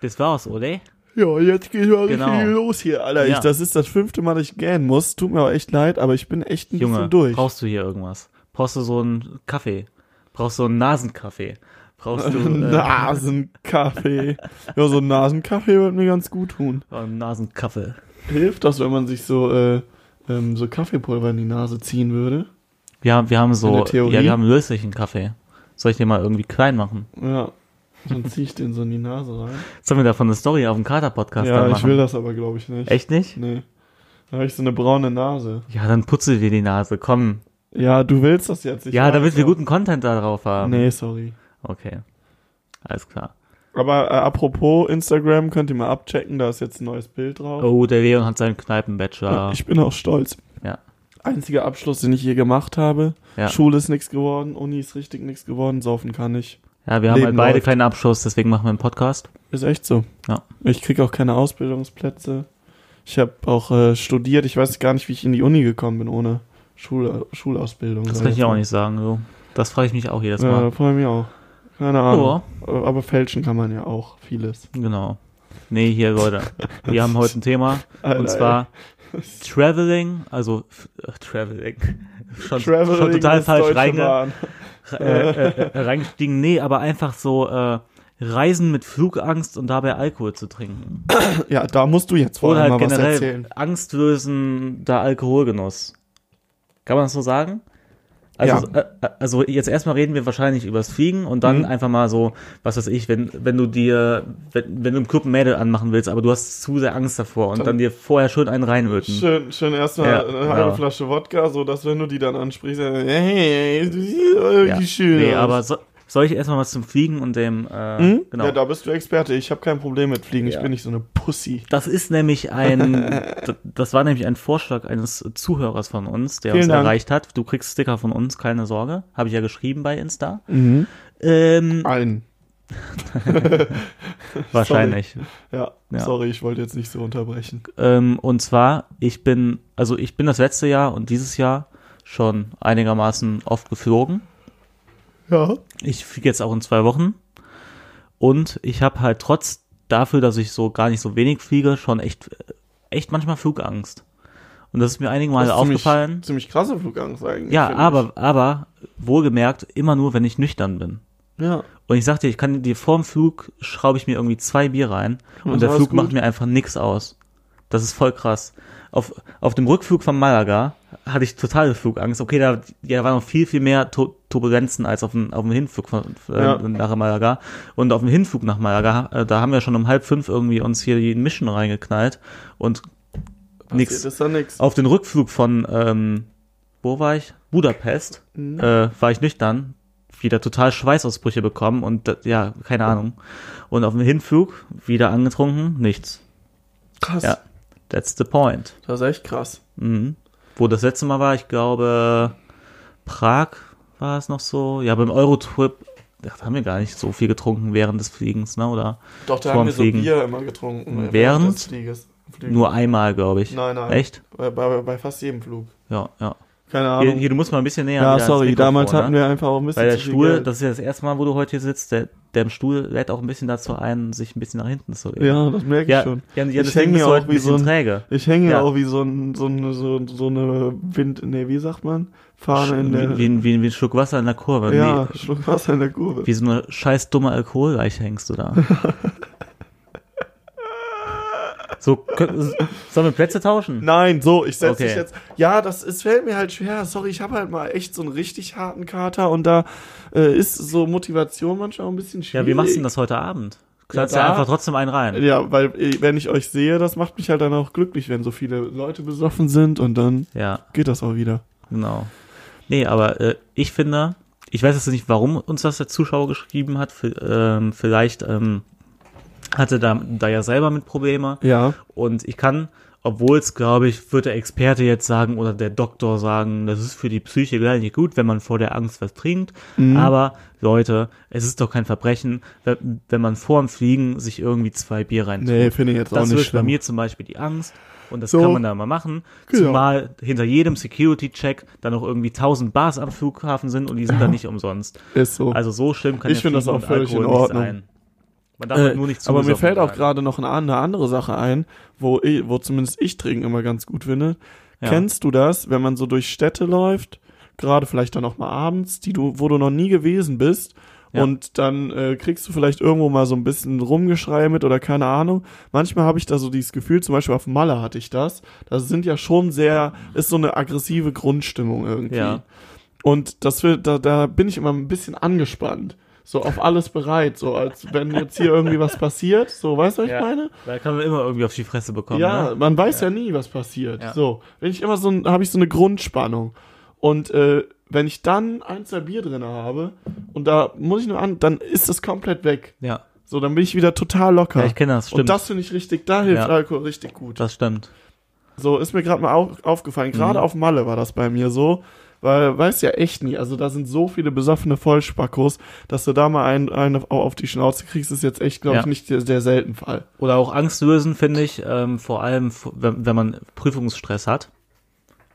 Das war's, oder? Ja, jetzt geht mal Genau. richtig los hier, Alter. Ja. Ich, das ist das fünfte Mal, dass ich gähnen muss. Tut mir auch echt leid, aber ich bin echt ein Junge, bisschen durch. brauchst du hier irgendwas? Brauchst du so einen Kaffee? Brauchst du einen Nasenkaffee? Brauchst du äh, Nasenkaffee. ja, so ein Nasenkaffee würde mir ganz gut tun. einen Nasenkaffee? Hilft das, wenn man sich so, äh, ähm, so Kaffeepulver in die Nase ziehen würde? Haben, wir haben so, ja, wir haben löslichen Kaffee. Soll ich den mal irgendwie klein machen? Ja. Dann ziehe ich den so in die Nase rein. Sollen wir davon eine Story auf dem Kater-Podcast ja, dann ich machen? will das aber, glaube ich, nicht. Echt nicht? Nee. Da habe ich so eine braune Nase. Ja, dann putze dir die Nase, komm. Ja, du willst das jetzt. Ich ja, damit wir auch. guten Content da drauf haben. Nee, sorry. Okay. Alles klar. Aber äh, apropos Instagram, könnt ihr mal abchecken, da ist jetzt ein neues Bild drauf. Oh, der Leon hat seinen Kneipen-Bachelor. Ja, ich bin auch stolz. Ja. Einziger Abschluss, den ich je gemacht habe. Ja. Schule ist nichts geworden, Uni ist richtig nichts geworden, saufen kann ich. Ja, wir haben Leben halt beide läuft. keinen Abschluss, deswegen machen wir einen Podcast. Ist echt so. Ja. Ich krieg auch keine Ausbildungsplätze. Ich habe auch äh, studiert. Ich weiß gar nicht, wie ich in die Uni gekommen bin ohne Schul Schulausbildung. Das kann ich auch nicht sagen. So. Das frage ich mich auch jedes Ja, Mal. freue mich auch. Keine Ahnung. Aber fälschen kann man ja auch vieles. Genau. Nee, hier, Leute. Wir haben heute ein Thema. Alter, und zwar Traveling, also äh, Traveling. Schon, schon total falsch reinge, Bahn. äh, äh, äh, reingestiegen. Nee, aber einfach so äh, Reisen mit Flugangst und dabei Alkohol zu trinken. Ja, da musst du jetzt vor Oder allem halt mal was generell erzählen. angstlösender Alkoholgenuss. Kann man das so sagen? Also, äh, äh, also jetzt erstmal reden wir wahrscheinlich übers Fliegen und dann Mhm. einfach mal so, was weiß ich, wenn, wenn du dir, wenn, wenn du im Club ein Mädel anmachen willst, aber du hast zu sehr Angst davor und Dann- dann, dir vorher schön einen reinöten. Schön, schön erstmal Ja, eine halbe genau. Flasche Wodka, so dass wenn du die dann ansprichst, dann, hey, du siehst irgendwie Ja. schön Nee, aber so, soll ich erstmal was zum Fliegen und dem, äh, Hm? genau. Ja, da bist du Experte. Ich habe kein Problem mit Fliegen. Ich Ja. bin nicht so eine Pussy. Das ist nämlich ein, das war nämlich ein Vorschlag eines Zuhörers von uns, der Vielen uns Dank. erreicht hat. Du kriegst Sticker von uns, keine Sorge. Habe ich ja geschrieben bei Insta. Mhm. Ähm, Ein. wahrscheinlich. Ja, Ja. sorry, ich wollte jetzt nicht so unterbrechen. Ähm, und zwar, ich bin, also ich bin das letzte Jahr und dieses Jahr schon einigermaßen oft geflogen. Ja. Ich fliege jetzt auch in zwei Wochen. Und ich habe halt trotz dafür, dass ich so gar nicht so wenig fliege, schon echt, echt manchmal Flugangst. Und das ist mir einige Male ist ziemlich- aufgefallen. Ziemlich krasse Flugangst eigentlich. Ja, aber, aber wohlgemerkt immer nur, wenn ich nüchtern bin. Ich. Ja. Und ich sag dir, ich kann dir vorm Flug schraube ich mir irgendwie zwei Bier rein und Und der Flug macht mir einfach nix aus. Das ist voll krass. Auf, auf dem Rückflug von Malaga hatte ich totale Flugangst. Okay, da, ja, da waren noch viel, viel mehr Tu- Turbulenzen als auf dem, auf dem Hinflug von, äh, Ja. nach Malaga. Und auf dem Hinflug nach Malaga, äh, da haben wir schon um halb fünf irgendwie uns hier die Mission reingeknallt und nix. Auf den Rückflug von, ähm, wo war ich? Budapest, Mhm. äh, war ich nüchtern, wieder total Schweißausbrüche bekommen und ja, keine Ahnung. Und auf dem Hinflug wieder angetrunken, nichts. Krass. Ja, that's the point. Das ist echt krass. Mhm. Wo das letzte Mal war, ich glaube, Prag war es noch so. Ja, beim Eurotrip, da haben wir gar nicht so viel getrunken während des Fliegens, ne? Oder Doch, da haben wir so Fliegen. Bier immer getrunken. Während? des Flieges. Nur einmal, glaube ich. Nein, nein. Echt? Bei, bei, bei fast jedem Flug. Ja, ja. Keine Hier, Ahnung. hier, du musst mal ein bisschen näher ja, sorry, damals ne? hatten wir einfach auch ein bisschen Weil der Stuhl, Geld. das ist ja das erste Mal, wo du heute hier sitzt, der, der im Stuhl lädt auch ein bisschen dazu ein, sich ein bisschen nach hinten zu legen. Ja, das merke ich ja, schon. ja, ja Ich hänge ja auch wie so ein- träge. Ich hänge ja auch wie so, ein, so, eine, so, so eine Wind, nee, wie sagt man? Fahne in der, Wie, wie, wie, wie ein Schluck Wasser in der Kurve. ja, Nee, Schluck Wasser in der Kurve. wie so eine scheiß dumme Alkoholleiche hängst du da. so, sollen wir Plätze tauschen? Nein, so, ich setze Okay. dich jetzt. Ja, das ist, fällt mir halt schwer. Sorry, ich habe halt mal echt so einen richtig harten Kater und da äh, ist so Motivation manchmal ein bisschen schwierig. Ja, wie machst du denn das heute Abend? Knallst Ja, da- einfach trotzdem einen rein? Ja, weil äh, wenn ich euch sehe, das macht mich halt dann auch glücklich, wenn so viele Leute besoffen sind und dann Ja, geht das auch wieder. genau. Nee, aber äh, ich finde, ich weiß jetzt nicht, warum uns das der Zuschauer geschrieben hat. V ähm, vielleicht ähm, hatte da, da ja selber mit Probleme. Ja. Und ich kann, obwohl es, glaube ich, wird der Experte jetzt sagen oder der Doktor sagen, das ist für die Psyche gleich nicht gut, wenn man vor der Angst was trinkt. Mhm. Aber Leute, es ist doch kein Verbrechen, wenn man vor dem Fliegen sich irgendwie zwei Bier rein Nee, finde ich jetzt auch Das nicht löst bei schlimm. mir zum Beispiel die Angst. Und das So. kann man da mal machen. Genau. Zumal hinter jedem Security-Check dann noch irgendwie 1000 Bars am Flughafen sind und die sind dann nicht umsonst. Ist so. Also so schlimm kann Ich ja finde das auch völlig in Alkohol Ordnung. nicht sein. Man darf halt Äh, nur nicht aber mir fällt auch gerade noch eine, eine andere Sache ein, wo, ich, wo zumindest ich Trinken immer ganz gut finde. Ja. Kennst du das, wenn man so durch Städte läuft, gerade vielleicht dann auch mal abends, die du, wo du noch nie gewesen bist, Ja. und dann äh, kriegst du vielleicht irgendwo mal so ein bisschen Rumgeschrei mit oder keine Ahnung. Manchmal habe ich da so dieses Gefühl, zum Beispiel auf Malle hatte ich das. Das sind ja schon sehr, ist so eine aggressive Grundstimmung irgendwie. Ja. Und das wird, da, da bin ich immer ein bisschen angespannt. So auf alles bereit, so als wenn jetzt hier irgendwie was passiert. So, weißt du, was ich Ja. meine? Da kann man immer irgendwie auf die Fresse bekommen. ja, ne? man weiß ja. nie, was passiert. Ja. So, wenn ich immer so, ein- habe ich so eine Grundspannung. Und äh, wenn ich dann ein, zwei Bier drin habe und da muss ich nur an, dann ist das komplett weg. Ja, So, dann bin ich wieder total locker. ja ich kenne das, stimmt. und das finde ich richtig, da hilft Ja. Alkohol richtig gut. das stimmt. So, ist mir gerade mal au aufgefallen. Gerade Mhm. auf Malle war das bei mir so. Weil, weiß ja echt nie, also da sind so viele besoffene Vollspackos, dass du da mal einen, einen auf- die Schnauze kriegst, ist jetzt echt, glaube Ja. ich, nicht der, der selten Fall. Oder auch Angst lösen, finde ich, ähm, vor allem, wenn, wenn man Prüfungsstress hat.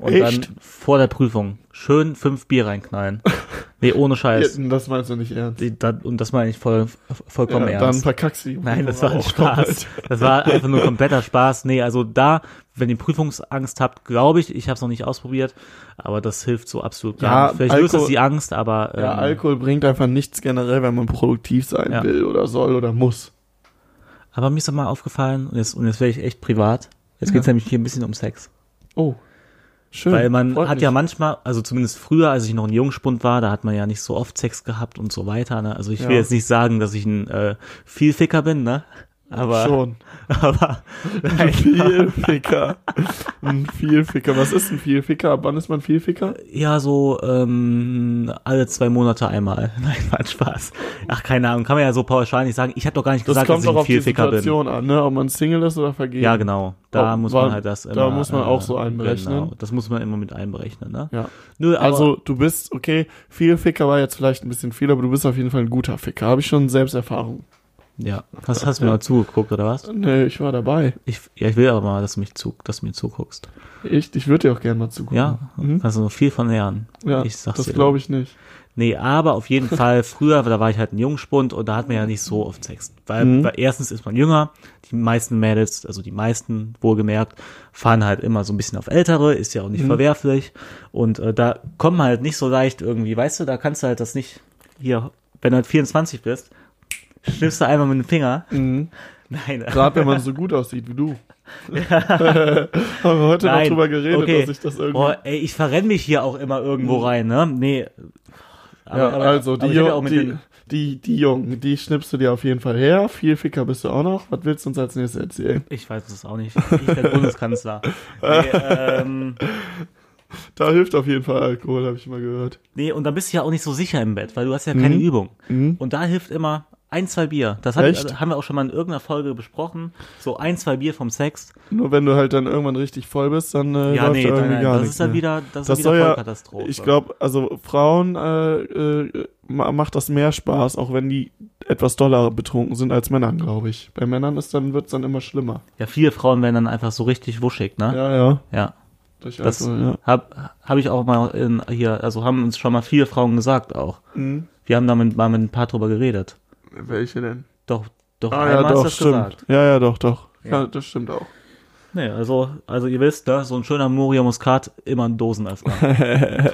Und Echt? dann vor der Prüfung schön fünf Bier reinknallen. nee, ohne Scheiß. Ja, das meinst du nicht ernst. Die, da, und das meine ich voll, vollkommen Ja, dann ernst. verkackst du die Nein, das war ein Spaß. Das war einfach nur kompletter Spaß. Nee, also da, wenn ihr Prüfungsangst habt, glaube ich, ich habe es noch nicht ausprobiert, aber das hilft so absolut gar Ja, nicht. Vielleicht löst Alkohol- das die Angst, aber ähm, Ja, Alkohol bringt einfach nichts generell, wenn man produktiv sein Ja. will oder soll oder muss. aber mir ist doch mal aufgefallen, und jetzt, und jetzt werde ich echt privat, jetzt geht's nämlich hier ein bisschen um Sex. Oh. Schön. Weil man hat mich. ja manchmal, also zumindest früher, als ich noch ein Jungspund war, da hat man ja nicht so oft Sex gehabt und so weiter. Ne? Also ich will Ja. jetzt nicht sagen, dass ich ein äh, Vielficker bin, ne? Aber, Schon. aber Ein Vielficker. Ein Vielficker. Was ist ein Vielficker? Ab wann ist man Vielficker? ja, so ähm, alle zwei Monate einmal. Nein, war Spaß. Ach, keine Ahnung, kann man ja so pauschal nicht sagen. Ich habe doch gar nicht Das gesagt, kommt dass doch ich ein auf die Vielficker bin. Situation an, ne? Ob man Single ist oder vergeben. Ja, genau. Da Oh, muss man halt das immer. da muss man auch so einberechnen. Genau, das muss man immer mit einberechnen, ne? Ja. Nö, Also, du bist, okay, Vielficker war jetzt vielleicht ein bisschen viel, aber du bist auf jeden Fall ein guter Ficker. Habe ich schon Selbsterfahrung. Ja. Hast, hast du mir mal zugeguckt, oder was? Nee, ich war dabei. Ich, ja, ich will aber mal, dass du mich zu, dass du mir zuguckst. Echt? Ich würde dir auch gerne mal zugucken. Ja, Mhm. kannst du noch viel von lernen. Ja, ich sag's das glaube ich nicht. Nee, aber auf jeden Fall, früher, da war ich halt ein Jungspund und da hat man ja nicht so oft Sex. Weil, Mhm. weil erstens ist man jünger, die meisten Mädels, also die meisten wohlgemerkt, fahren halt immer so ein bisschen auf Ältere, ist ja auch Mhm. nicht verwerflich. Und äh, da kommen halt nicht so leicht irgendwie, weißt du, da kannst du halt das nicht, hier, wenn du halt 24 bist, schnippst du einmal mit dem Finger. Mhm. Nein, Gerade wenn man so gut aussieht wie du. Haben wir heute noch Nein. drüber geredet, Okay. dass ich das irgendwie. Oh, ey, ich verrenne mich hier auch immer irgendwo rein, ne? Nee. ja, also die, aber ich hab ja Jung- auch mit die, die, die Jungen, die schnippst du dir auf jeden Fall her. Viel Ficker bist du auch noch. Was willst du uns als nächstes erzählen? Ich weiß es auch nicht. Ich werde Bundeskanzler. Nee, ähm, Da hilft auf jeden Fall Alkohol, habe ich mal gehört. nee, und dann bist du ja auch nicht so sicher im Bett, weil du hast ja keine Mhm. Übung. Mhm. Und da hilft immer ein, zwei Bier. Das hat, also, haben wir auch schon mal in irgendeiner Folge besprochen. So ein, zwei Bier vom Sex. Nur wenn du halt dann irgendwann richtig voll bist, dann äh, Ja, läuft nee, da irgendwie nein, gar das nichts ist dann wieder, das, Das ist wieder ja- Vollkatastrophe. Ich glaube, also Frauen äh, äh, ma- macht das mehr Spaß, auch wenn die etwas doller betrunken sind als Männern, glaube ich. Bei Männern ist dann wird's dann immer schlimmer. Ja, viele Frauen werden dann einfach so richtig wuschig, ne? Ja, ja. Ja. Durch Das Alkohol, ja. hab, hab ich auch mal in, hier, also haben uns schon mal viele Frauen gesagt auch. Mhm. Wir haben damit mal mit ein paar drüber geredet. Welche denn? Doch, doch, Ah ja, doch, hast du das stimmt. gesagt. Ja, ja, doch, doch. Ja. Ja. das stimmt auch. Nee, also, also ihr wisst, ne, so ein schöner Moria Muscat, immer ein Dosenöffner.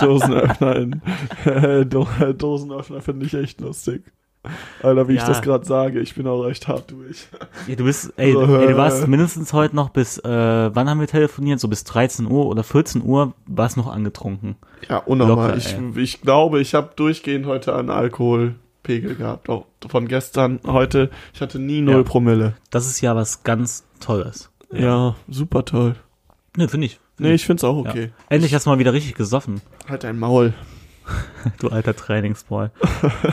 Dosenöffner in Do Dosenöffner finde ich echt lustig. Alter, wie ich Ja. das gerade sage, ich bin auch recht hart durch. ja, du bist, ey, So, ey, du äh. warst mindestens heute noch bis, äh, wann haben wir telefoniert? So bis 13 Uhr oder 14 Uhr warst noch angetrunken. Ja, unnormal. Locker, ich, ey. ich glaube, ich habe durchgehend heute einen Alkoholpegel gehabt. Auch von gestern, heute. Ich hatte nie null Ja. Promille. Das ist ja was ganz Tolles. Ja, super toll. Ne, finde ich. Nee, ich find's auch Ja. okay. Endlich hast du mal wieder richtig gesoffen, Halt dein Maul. du alter Trainingsboy.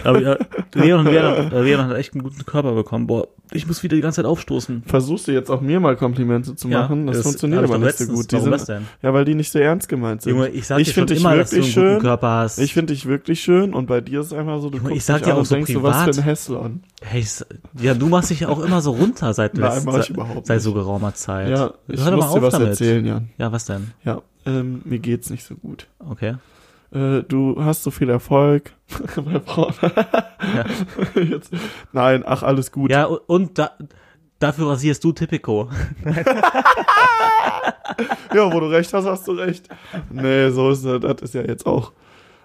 Aber ja, Leon, Leon, Leon hat echt einen guten Körper bekommen. Boah, ich muss wieder die ganze Zeit aufstoßen. Versuchst du jetzt auch mir mal Komplimente zu machen? das, funktioniert hab ich aber nicht so gut. Die Warum sind, das denn? ja, weil die nicht so ernst gemeint sind. Junge, ich sag Ich dir schon dich immer, dass du einen wirklich guten schön. Körper hast. ich finde dich wirklich schön und bei dir ist es einfach so, du Junge, ich sag dir auch so denkst so, was für privat. ein Hässlon. Hey, ja, du machst dich ja auch immer so runter seit, Nein, mach ich seit- überhaupt seit so geraumer Zeit. Ja, ich Hör muss dir was damit. erzählen, Jan. Ja, was denn? Ja, ähm, mir geht's nicht so gut. Okay. Äh, du hast so viel Erfolg bei Frauen. Jetzt, nein, ach, alles gut. Ja, und, und da, dafür rasierst du Typico. Ja, wo du recht hast, hast du recht. Nee, so ist das. Das ist ja jetzt auch,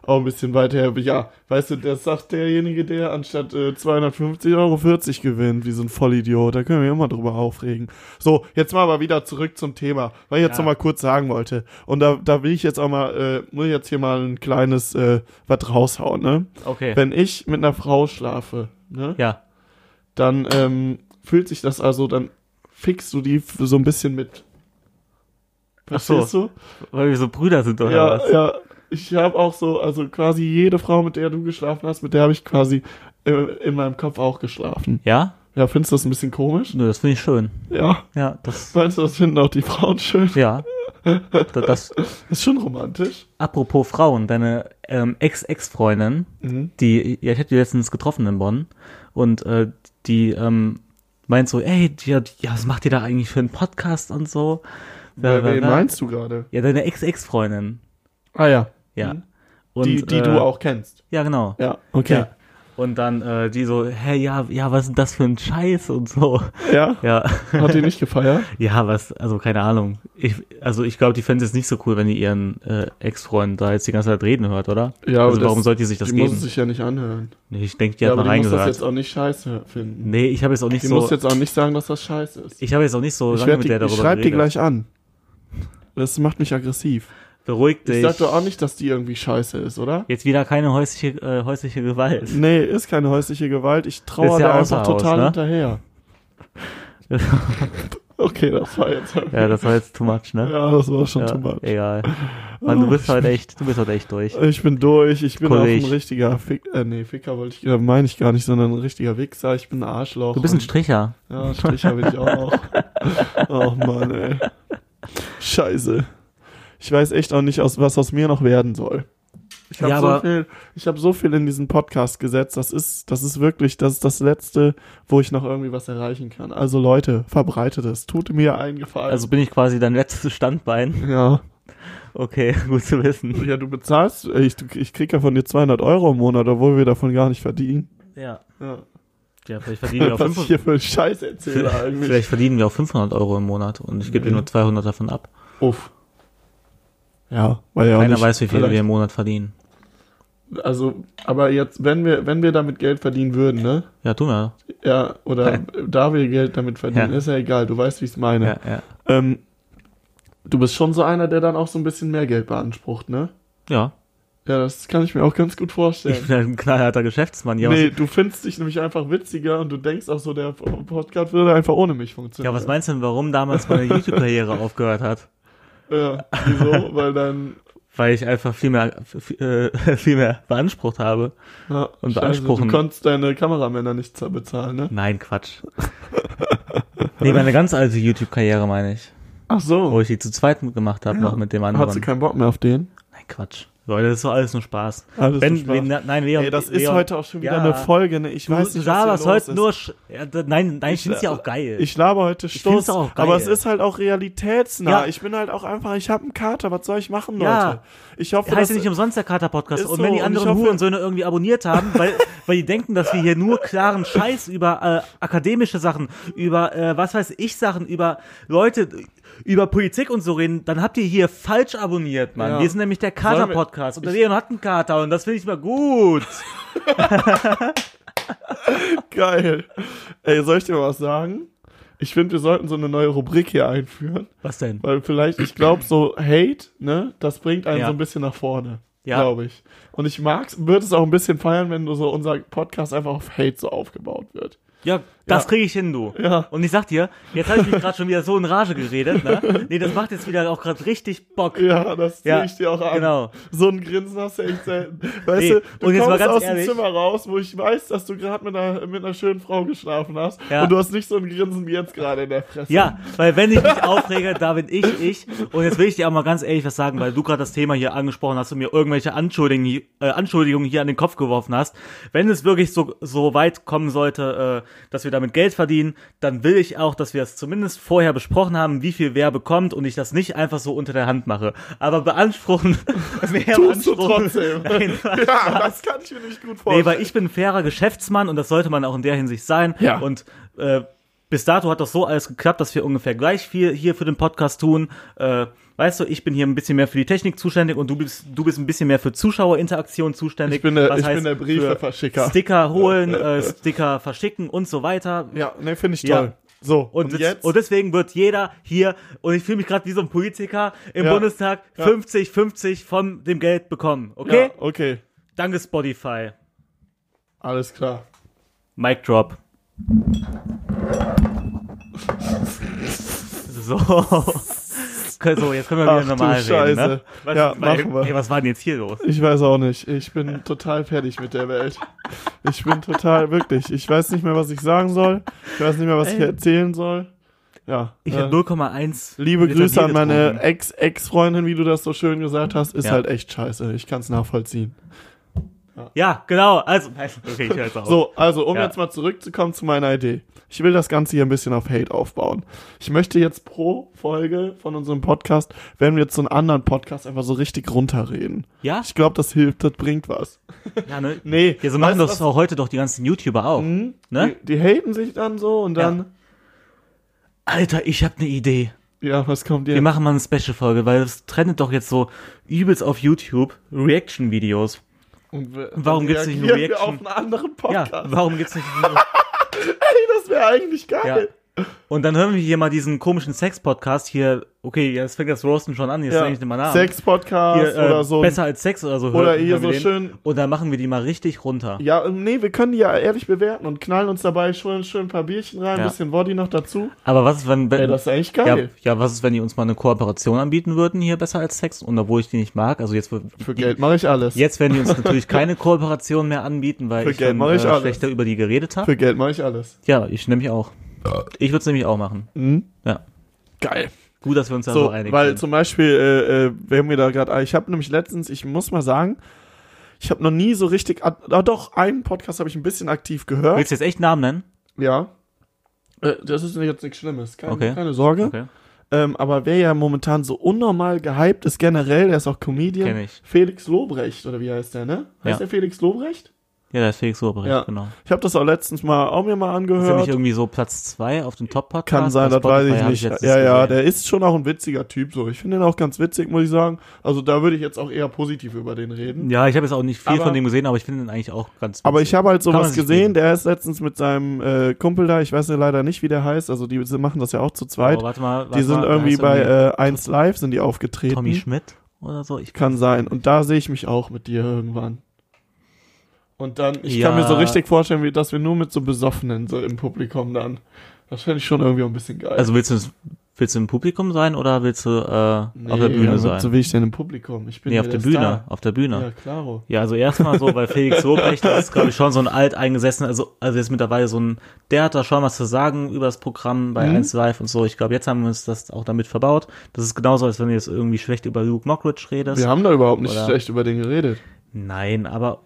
auch ein bisschen weiter her. Ja, weißt du, das sagt derjenige, der anstatt äh, 250 Euro 40 gewinnt, wie so ein Vollidiot. Da können wir immer drüber aufregen. So, jetzt mal aber wieder zurück zum Thema, weil ich jetzt Ja. noch mal kurz sagen wollte. Und da, da will ich jetzt auch mal, äh, muss ich jetzt hier mal ein kleines äh, was raushauen, ne? Okay. Wenn ich mit einer Frau schlafe, ne? ja. dann ähm, fühlt sich das also, dann fixst du die so ein bisschen mit. Ach so. Verstehst du? Weil wir so Brüder sind oder Ja, was? ja. Ich habe auch so, also quasi jede Frau, mit der du geschlafen hast, mit der habe ich quasi äh, in meinem Kopf auch geschlafen. Ja? Ja, findest du das ein bisschen komisch? Nö, das finde ich schön. Ja. Ja, das, Meinst du, das finden auch die Frauen schön? ja. Das, das, Ist schon romantisch. apropos Frauen, deine ähm, Ex-Ex-Freundin, Mhm. die, ja, ich hätte die letztens getroffen in Bonn und äh, die ähm, meint so, ey, ja, ja, was macht ihr da eigentlich für einen Podcast und so? Wer, wen wer- meinst du gerade? Ja, deine Ex-Ex-Freundin. Ah ja. Ja. Mhm. Und, die die äh, du auch kennst. Ja, genau. Ja, okay. Ja. Und dann äh, die so, hä, ja, ja, was ist denn das für ein Scheiß und so. Ja. Ja, Hat die nicht gefeiert? ja, was, also keine Ahnung. Ich, also ich glaube, die fände es nicht so cool, wenn die ihren äh, Ex-Freund da jetzt die ganze Zeit reden hört, oder? Ja, also aber warum das- sollte die sich das die muss geben? es sich ja nicht anhören. Nee, ich denke, die Ja, hat mal die muss das jetzt auch nicht scheiße finden. Nee, ich habe jetzt auch nicht Die so. muss jetzt auch nicht sagen, dass das scheiße ist. ich habe jetzt auch nicht so Ich, lange mit die, der ich darüber schreib die geredet. gleich an. Das macht mich aggressiv. Beruhig dich. Ich sag doch auch nicht, dass die irgendwie scheiße ist, oder? Jetzt wieder keine häusliche, äh, häusliche Gewalt. Nee, ist keine häusliche Gewalt. Ich trauere ja da einfach Haus, total ne? hinterher. Okay, das war jetzt. ja, das war jetzt too much, ne? Ja, das war schon Ja, too much. Egal. Mann, du bist heute echt, du bist heute echt durch. Ich bin durch, ich bin Kolleg. auch ein richtiger Fick, äh, nee, Ficker wollte ich, äh, meine ich gar nicht, sondern ein richtiger Wichser, ich bin ein Arschloch. Du bist ein und- Stricher. Ja, Stricher bin ich auch. oh Mann, ey. Scheiße. Ich weiß echt auch nicht, aus, was aus mir noch werden soll. Ich habe Ja, so viel, ich habe so viel in diesen Podcast gesetzt. Das ist, das ist wirklich, das ist das Letzte, wo ich noch irgendwie was erreichen kann. Also Leute, verbreitet es. Tut mir einen Gefallen. Also bin ich quasi dein letztes Standbein. ja. Okay, gut zu wissen. Ja, du bezahlst, ich, ich krieg ja von dir 200 Euro im Monat, obwohl wir davon gar nicht verdienen. Ja. Ja. Ja, vielleicht verdienen wir auch Was ich hier 500, für Scheiß erzähle eigentlich. vielleicht verdienen wir auch 500 Euro im Monat und ich gebe dir nur 200 davon ab. Uff. Ja, weil ja auch Keiner nicht, weiß, wie viel vielleicht- wir im Monat verdienen. Also, aber jetzt, wenn wir, wenn wir damit Geld verdienen würden, ne? Ja, tun wir. Ja, oder Ja. da wir Geld damit verdienen, Ja. ist ja egal, du weißt, wie ich es meine. Ja, ja. Ähm, du bist schon so einer, der dann auch so ein bisschen mehr Geld beansprucht, ne? Ja. Ja, das kann ich mir auch ganz gut Ich vorstellen. bin halt ein knallharter Geschäftsmann. Ja, nee, du findest dich nämlich einfach witziger und du denkst auch so, der Podcast würde einfach ohne mich funktionieren. ja, was meinst du denn, warum damals meine YouTube-Karriere aufgehört hat? Ja, wieso? Weil dann, Weil ich einfach viel mehr, f- äh, viel mehr beansprucht habe. ja, Und beanspruchen. Du konntest deine Kameramänner nicht bezahlen, ne? Nein, Quatsch. nee, meine ganz alte YouTube-Karriere meine ich. Ach so. Wo ich die zu zweit gemacht habe, Ja. noch mit dem Hat anderen. sie keinen Bock mehr auf den? Nein, Quatsch. Leute, das ist doch alles nur Spaß. Alles Wenn, nur Spaß. wenn, nein, Leon. Ey, das ist Leon, heute auch schon wieder Ja. eine Folge, ne? Ich Du weiß nicht, was hier los heute ist. nur. Ja, nein, nein, ich finde es ja auch geil. Ich laber heute find's Stoß, auch geil. aber es ist halt auch realitätsnah. Ja. Ich bin halt auch einfach, ich habe einen Kater, was soll ich machen, Ja. Leute? Ich hoffe, heißt ja nicht umsonst der Kater-Podcast. Ist Und so, wenn die und anderen ich Hurensöhne irgendwie abonniert haben, weil, weil die denken, dass wir hier nur klaren Scheiß über äh, akademische Sachen, über äh, was weiß ich Sachen, über Leute, über Politik und so reden, dann habt ihr hier falsch abonniert, Mann. Ja. Wir sind nämlich der Kater-Podcast. Und der Leon hat einen Kater und das finde ich mal gut. geil. Ey, soll ich dir mal was sagen? Ich finde, wir sollten so eine neue Rubrik hier einführen, Was denn? weil vielleicht, ich glaube, so Hate, ne, das bringt einen Ja. so ein bisschen nach vorne. Ja. Glaube ich. Und ich mag's, würde es auch ein bisschen feiern, wenn du so unser Podcast einfach auf Hate so aufgebaut wird. Ja, das Ja. kriege ich hin, du. Ja. Und ich sag dir, jetzt habe ich mich gerade schon wieder so in Rage geredet, ne? Nee, das macht jetzt wieder auch gerade richtig Bock. Ja, das zieh Ja, ich dir auch an. genau. So ein Grinsen hast du echt selten. Weißt Nee, du, du und jetzt kommst aus ehrlich. dem Zimmer raus, wo ich weiß, dass du gerade mit einer, mit einer schönen Frau geschlafen hast. Ja. Und du hast nicht so ein Grinsen wie jetzt gerade in der Fresse. Ja, weil wenn ich mich aufrege, da bin ich ich. Und jetzt will ich dir auch mal ganz ehrlich was sagen, weil du gerade das Thema hier angesprochen hast und mir irgendwelche Anschuldigungen, äh, Anschuldigungen hier an den Kopf geworfen hast. Wenn es wirklich so, so weit kommen sollte, äh, dass wir damit Geld verdienen, dann will ich auch, dass wir es zumindest vorher besprochen haben, wie viel wer bekommt und ich das nicht einfach so unter der Hand mache. Aber beanspruchen, mehr Tust du trotzdem. Nein, Ja, das kann ich mir nicht gut vorstellen. Nee, weil ich bin ein fairer Geschäftsmann und das sollte man auch in der Hinsicht sein. Ja. Und äh, bis dato hat das so alles geklappt, dass wir ungefähr gleich viel hier für den Podcast tun. Äh, weißt du, ich bin hier ein bisschen mehr für die Technik zuständig und du bist du bist ein bisschen mehr für Zuschauerinteraktion zuständig. Ich bin der- ich bin heißt der Briefeverschicker. Sticker holen, äh, Sticker verschicken und so weiter. ja, ne, finde ich Ja. toll. So, Und, und, jetzt? und deswegen wird jeder hier, und ich fühle mich gerade wie so ein Politiker im Ja. Bundestag, Ja. 50-50 von dem Geld bekommen. Okay? Ja, okay. Danke Spotify. Alles klar. Mic drop. So. Jetzt, so, jetzt können wir wieder Ach du normal reden. Ne? Scheiße. Was, Ja, weil- machen wir. Ey, was war denn jetzt hier los? Ich weiß auch nicht. Ich bin total fertig mit der Welt. Ich bin total, wirklich. Ich weiß nicht mehr, was ich sagen soll. Ich weiß nicht mehr, was ich Ey. erzählen soll. Ja. Ich äh, habe 0,1. liebe Grüße an meine. Ex-Ex-Freundin, wie du das so schön gesagt hast. Ist Ja. halt echt scheiße. Ich kann es nachvollziehen. Ja, genau. Also, okay, ich höre jetzt auf. So, also um Ja. jetzt mal zurückzukommen zu meiner Idee. Ich will das Ganze hier ein bisschen auf Hate aufbauen. Ich möchte jetzt pro Folge von unserem Podcast, werden wir jetzt so einen anderen Podcast einfach so richtig runterreden. Ja? Ich glaube, das hilft, das bringt was. Ja, ne? Nee, Ja, so machen das was- auch heute doch die ganzen YouTuber auch. Mhm. Ne? Die, die haten sich dann so und dann, Alter, ich habe eine Idee. ja, was kommt Wir jetzt? machen mal eine Special-Folge, weil es trendet doch jetzt so übelst auf YouTube Reaction-Videos. Und Warum dann gibt's nicht eine Reaction? auf einen anderen Ja, Podcast? warum gibt's nicht Ey, das wäre eigentlich geil. Und dann hören wir hier mal diesen komischen Sex-Podcast hier. Okay, jetzt fängt das Roasten schon an, jetzt Ja. ich den mal nach. Sex-Podcast äh, oder so. Besser als Sex oder so. Oder hier so schön- Und dann machen wir die mal richtig runter. Ja, ähm, nee, wir können die ja ehrlich bewerten und knallen uns dabei schön, schön ein paar Bierchen rein, ein Ja. bisschen Body noch dazu. Aber was ist, wenn, wenn Ey, das ist eigentlich ja, geil. ja, was ist, wenn die uns mal eine Kooperation anbieten würden, hier besser als Sex? Und obwohl ich die nicht mag, also jetzt Für die, Geld mache ich alles. Jetzt werden die uns natürlich keine Kooperation mehr anbieten, weil Für ich Geld schon mach ich äh, schlechter über die geredet habe. Für Geld mache ich alles. Ja, ich nämlich auch. Ich würde es nämlich auch machen. Mhm. Ja. Geil. Gut, dass wir uns da so, So, einig weil sind. zum Beispiel, äh, äh, wer mir da gerade, ich habe nämlich letztens, ich muss mal sagen, ich habe noch nie so richtig, ah, doch, einen Podcast habe ich ein bisschen aktiv gehört. Willst du jetzt echt Namen nennen? Ja. Äh, das ist jetzt nichts Schlimmes, keine, Okay. keine Sorge. Okay. Ähm, aber wer ja momentan so unnormal gehypt ist, generell, der ist auch Comedian. Kenn ich. Felix Lobrecht, oder wie heißt der, ne? Heißt Ja. der Felix Lobrecht? Ja, da ist Felix Lobrecht, Ja. genau. Ich habe das auch letztens mal auch mir mal Ist er nicht angehört. irgendwie so Platz zwei auf dem Top-Podcast? Kann sein, Bei das weiß ich nicht. letztens ja, ja, der ist schon auch ein witziger Typ so. Ich finde ihn auch ganz witzig, muss ich sagen. Also da würde ich jetzt auch eher positiv über den reden. Ja, ich habe jetzt auch nicht viel Aber- von dem gesehen, aber ich finde ihn eigentlich auch ganz Aber witzig. ich habe halt sowas gesehen, der ist letztens mit seinem äh, Kumpel da, ich weiß ja leider nicht, wie der heißt, also die sie machen das ja auch zu zweit. Oh, warte mal, die warte sind mal, irgendwie bei äh, 1 Live, sind die aufgetreten. Tommy Schmidt oder so. Ich Kann sein. Und da sehe ich mich auch mit dir irgendwann. Und dann, ich kann Ja. mir so richtig vorstellen, wie, dass wir nur mit so Besoffenen so im Publikum dann. Das fände ich schon irgendwie ein bisschen geil. Also willst du willst du im Publikum sein oder willst du äh, auf der Bühne ja, sein? So wie ich denn im Publikum. Ich bin nee, ja auf der Bühne, Star. auf der Bühne. Ja, klaro. Ja, also erstmal so, weil Felix Lobrecht ist, glaube ich, schon so ein alteingesessen, also, also jetzt mittlerweile so ein, der hat da schon was zu sagen über das Programm bei Mhm. 1 Live und so. Ich glaube, jetzt haben wir uns das auch damit verbaut. Das ist genauso, als wenn du jetzt irgendwie schlecht über Luke Mockridge redest. Wir haben da überhaupt nicht Oder- schlecht über den geredet. Nein, aber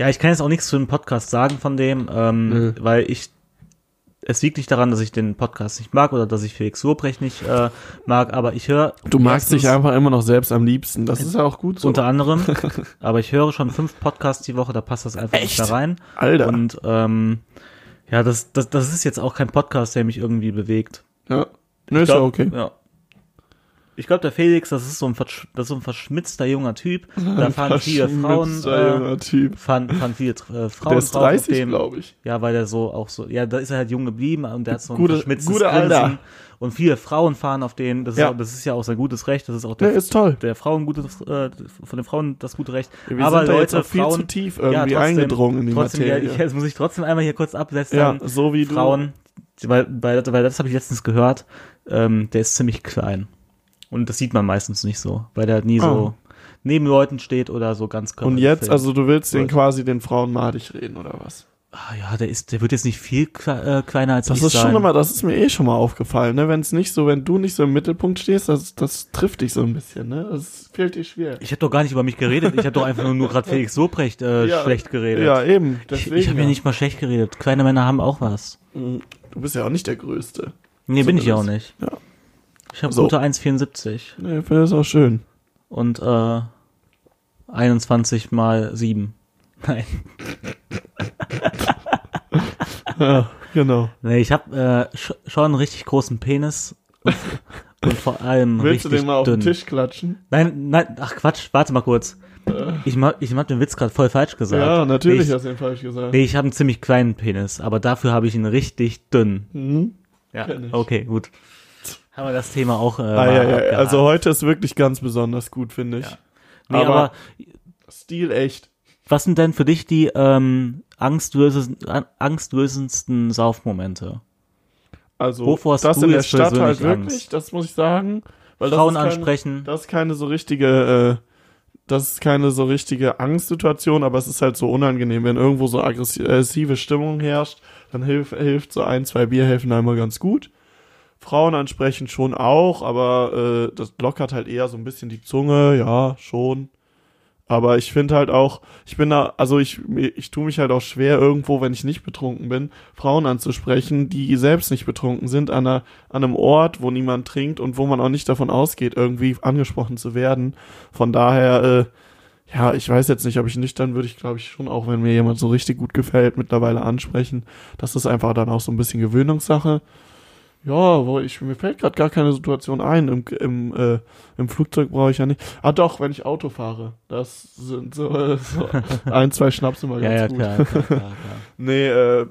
ja, ich kann jetzt auch nichts zu dem Podcast sagen von dem, ähm, Nö. weil ich es liegt nicht daran, dass ich den Podcast nicht mag oder dass ich Felix Lobrecht nicht äh, mag, aber ich höre Du magst dich erstens einfach immer noch selbst am liebsten. Das ist ja auch gut so. unter anderem, aber ich höre schon fünf Podcasts die Woche, da passt das einfach nicht Echt? da rein. Alter. Und ähm, ja, das, das, das ist jetzt auch kein Podcast, der mich irgendwie bewegt. ja. Nö, ist ja okay. Ja. Ich glaube, der Felix, das ist so ein, versch das ist so ein verschmitzter junger Typ. Da fahren viele Frauen, äh, junger Typ. fahren, fahren viele äh, Frauen Der ist drauf auf 30, dem. glaube ich. Ja, weil der so auch so, ja, da ist er halt jung geblieben und der hat so ein Gute- verschmitztes gute. Alter. Und viele Frauen fahren auf den, das ist, Ja. auch, das ist ja auch sein gutes Recht, das ist auch Der der, ist toll. der Frauen gutes, äh, von den Frauen das gute Recht. Wir Aber sind da Leute, auch viel Frauen, zu tief irgendwie trotzdem- eingedrungen in die trotzdem, Materie. Ja, ich, jetzt muss ich trotzdem einmal hier kurz absetzen. Ja, so wie du. Frauen, weil, weil, weil das habe ich letztens gehört, ähm, der ist ziemlich klein. Und das sieht man meistens nicht so, weil der nie so neben Leuten steht oder so ganz Ah. Und jetzt, filmt. also du willst den quasi den Frauen madig reden, oder was? Ah, ja, der ist, der wird jetzt nicht viel äh, kleiner als Das ich ist sein. schon immer, das ist mir eh schon mal aufgefallen, ne? Wenn es nicht so, wenn du nicht so im Mittelpunkt stehst, das, das trifft dich so ein bisschen, ne? Das fällt dir schwer. Ich habe doch gar nicht über mich geredet. Ich habe doch einfach nur, gerade Felix Lobrecht äh, Ja. schlecht geredet. Ja, eben. ich Deswegen, ich habe ja nicht mal schlecht geredet. Kleine Männer haben auch was. Du bist ja auch nicht der Größte. Nee, So bin ich ja auch nicht. Ja. Ich habe So. gute 1,74 Nee, ich finde das auch schön. und äh, 21 mal 7. Nein. Ja, genau. Nee, ich habe äh, sch schon einen richtig großen Penis und, und vor allem Willst du richtig den mal auf dünn. den Tisch klatschen? Nein, nein, ach Quatsch, warte mal kurz. Ich mach, ich hab den Witz gerade voll falsch gesagt. Ja, natürlich Nee, hast du ihn falsch gesagt. ich, nee, ich habe einen ziemlich kleinen Penis, aber dafür habe ich ihn richtig dünn. Mhm. Ja, ich. okay, gut. Haben wir das Thema auch. Äh, Ah, ja, ja. Also heute ist wirklich ganz besonders gut, finde ich. Ja. nee, aber, aber- Stil echt. was sind denn für dich die ähm, angstwösen, an- angstwösendsten Saufmomente? Also Wovor hast das du in der Stadt halt wirklich, Angst? das muss ich sagen, Weil das Frauen ist keine- ansprechen. Das ist keine so richtige, äh, das ist keine so richtige Angstsituation, aber es ist halt so unangenehm, wenn irgendwo so aggressi- aggressive Stimmung herrscht, dann hilft, hilft so ein, zwei Bier helfen einmal ganz gut. Frauen ansprechen schon auch, aber äh, das lockert halt eher so ein bisschen die Zunge, ja, schon. Aber ich finde halt auch, ich bin da, also ich, ich tue mich halt auch schwer irgendwo, wenn ich nicht betrunken bin, Frauen anzusprechen, die selbst nicht betrunken sind, an, einer, an einem Ort, wo niemand trinkt und wo man auch nicht davon ausgeht, irgendwie angesprochen zu werden. Von daher, äh, ja, ich weiß jetzt nicht, ob ich nüchtern würde ich, glaube ich, schon auch, wenn mir jemand so richtig gut gefällt, mittlerweile ansprechen. Das ist einfach dann auch so ein bisschen Gewöhnungssache. Ja, wo ich, mir fällt gerade gar keine Situation ein. Im, im, äh, im Flugzeug brauche ich ja nicht. Ah doch, wenn ich Auto fahre. Das sind so, äh, so ein, zwei Schnaps immer Ja, ganz ja, gut. klar, klar, klar. Nee, äh,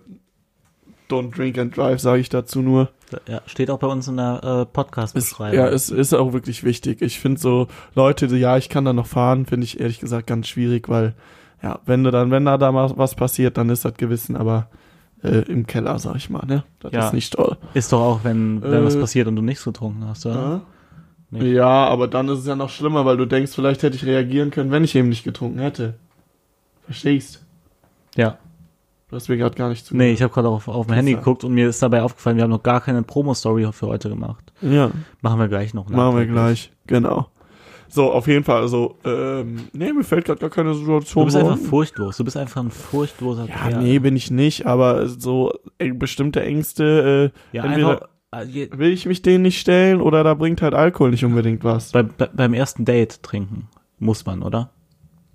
don't drink and drive, sage ich dazu nur. Ja, steht auch bei uns in der äh, Ist, Podcast-Beschreibung. ja, es ist auch wirklich wichtig. Ich finde so Leute, die, ja, ich kann da noch fahren, finde ich ehrlich gesagt ganz schwierig, weil, ja, wenn du dann, wenn da, da mal was passiert, dann ist das Gewissen, aber äh, im Keller, sag ich mal, ne? Das Ja. ist nicht toll. Ist doch auch, wenn, wenn was Äh, passiert und du nichts getrunken hast, oder? Nicht. Ja, aber dann ist es ja noch schlimmer, weil du denkst, vielleicht hätte ich reagieren können, wenn ich eben nicht getrunken hätte. Verstehst? Ja. Du hast mir gerade gar nicht zu. Nee, ich habe gerade auf, auf mein Handy geguckt und mir ist dabei aufgefallen, wir haben noch gar keine Promo-Story für heute gemacht. Ja, Machen wir gleich noch. machen wir gleich. Genau. So, auf jeden Fall, also, ähm, nee, mir fällt gerade gar keine Situation Du bist einfach ein. furchtlos. Du bist einfach ein furchtloser Ja, Kerl. nee, bin ich nicht, aber so äh, bestimmte Ängste, äh, Ja, entweder einfach, äh, will ich mich denen nicht stellen oder da bringt halt Alkohol nicht unbedingt was. bei, bei, beim ersten Date trinken muss man, oder?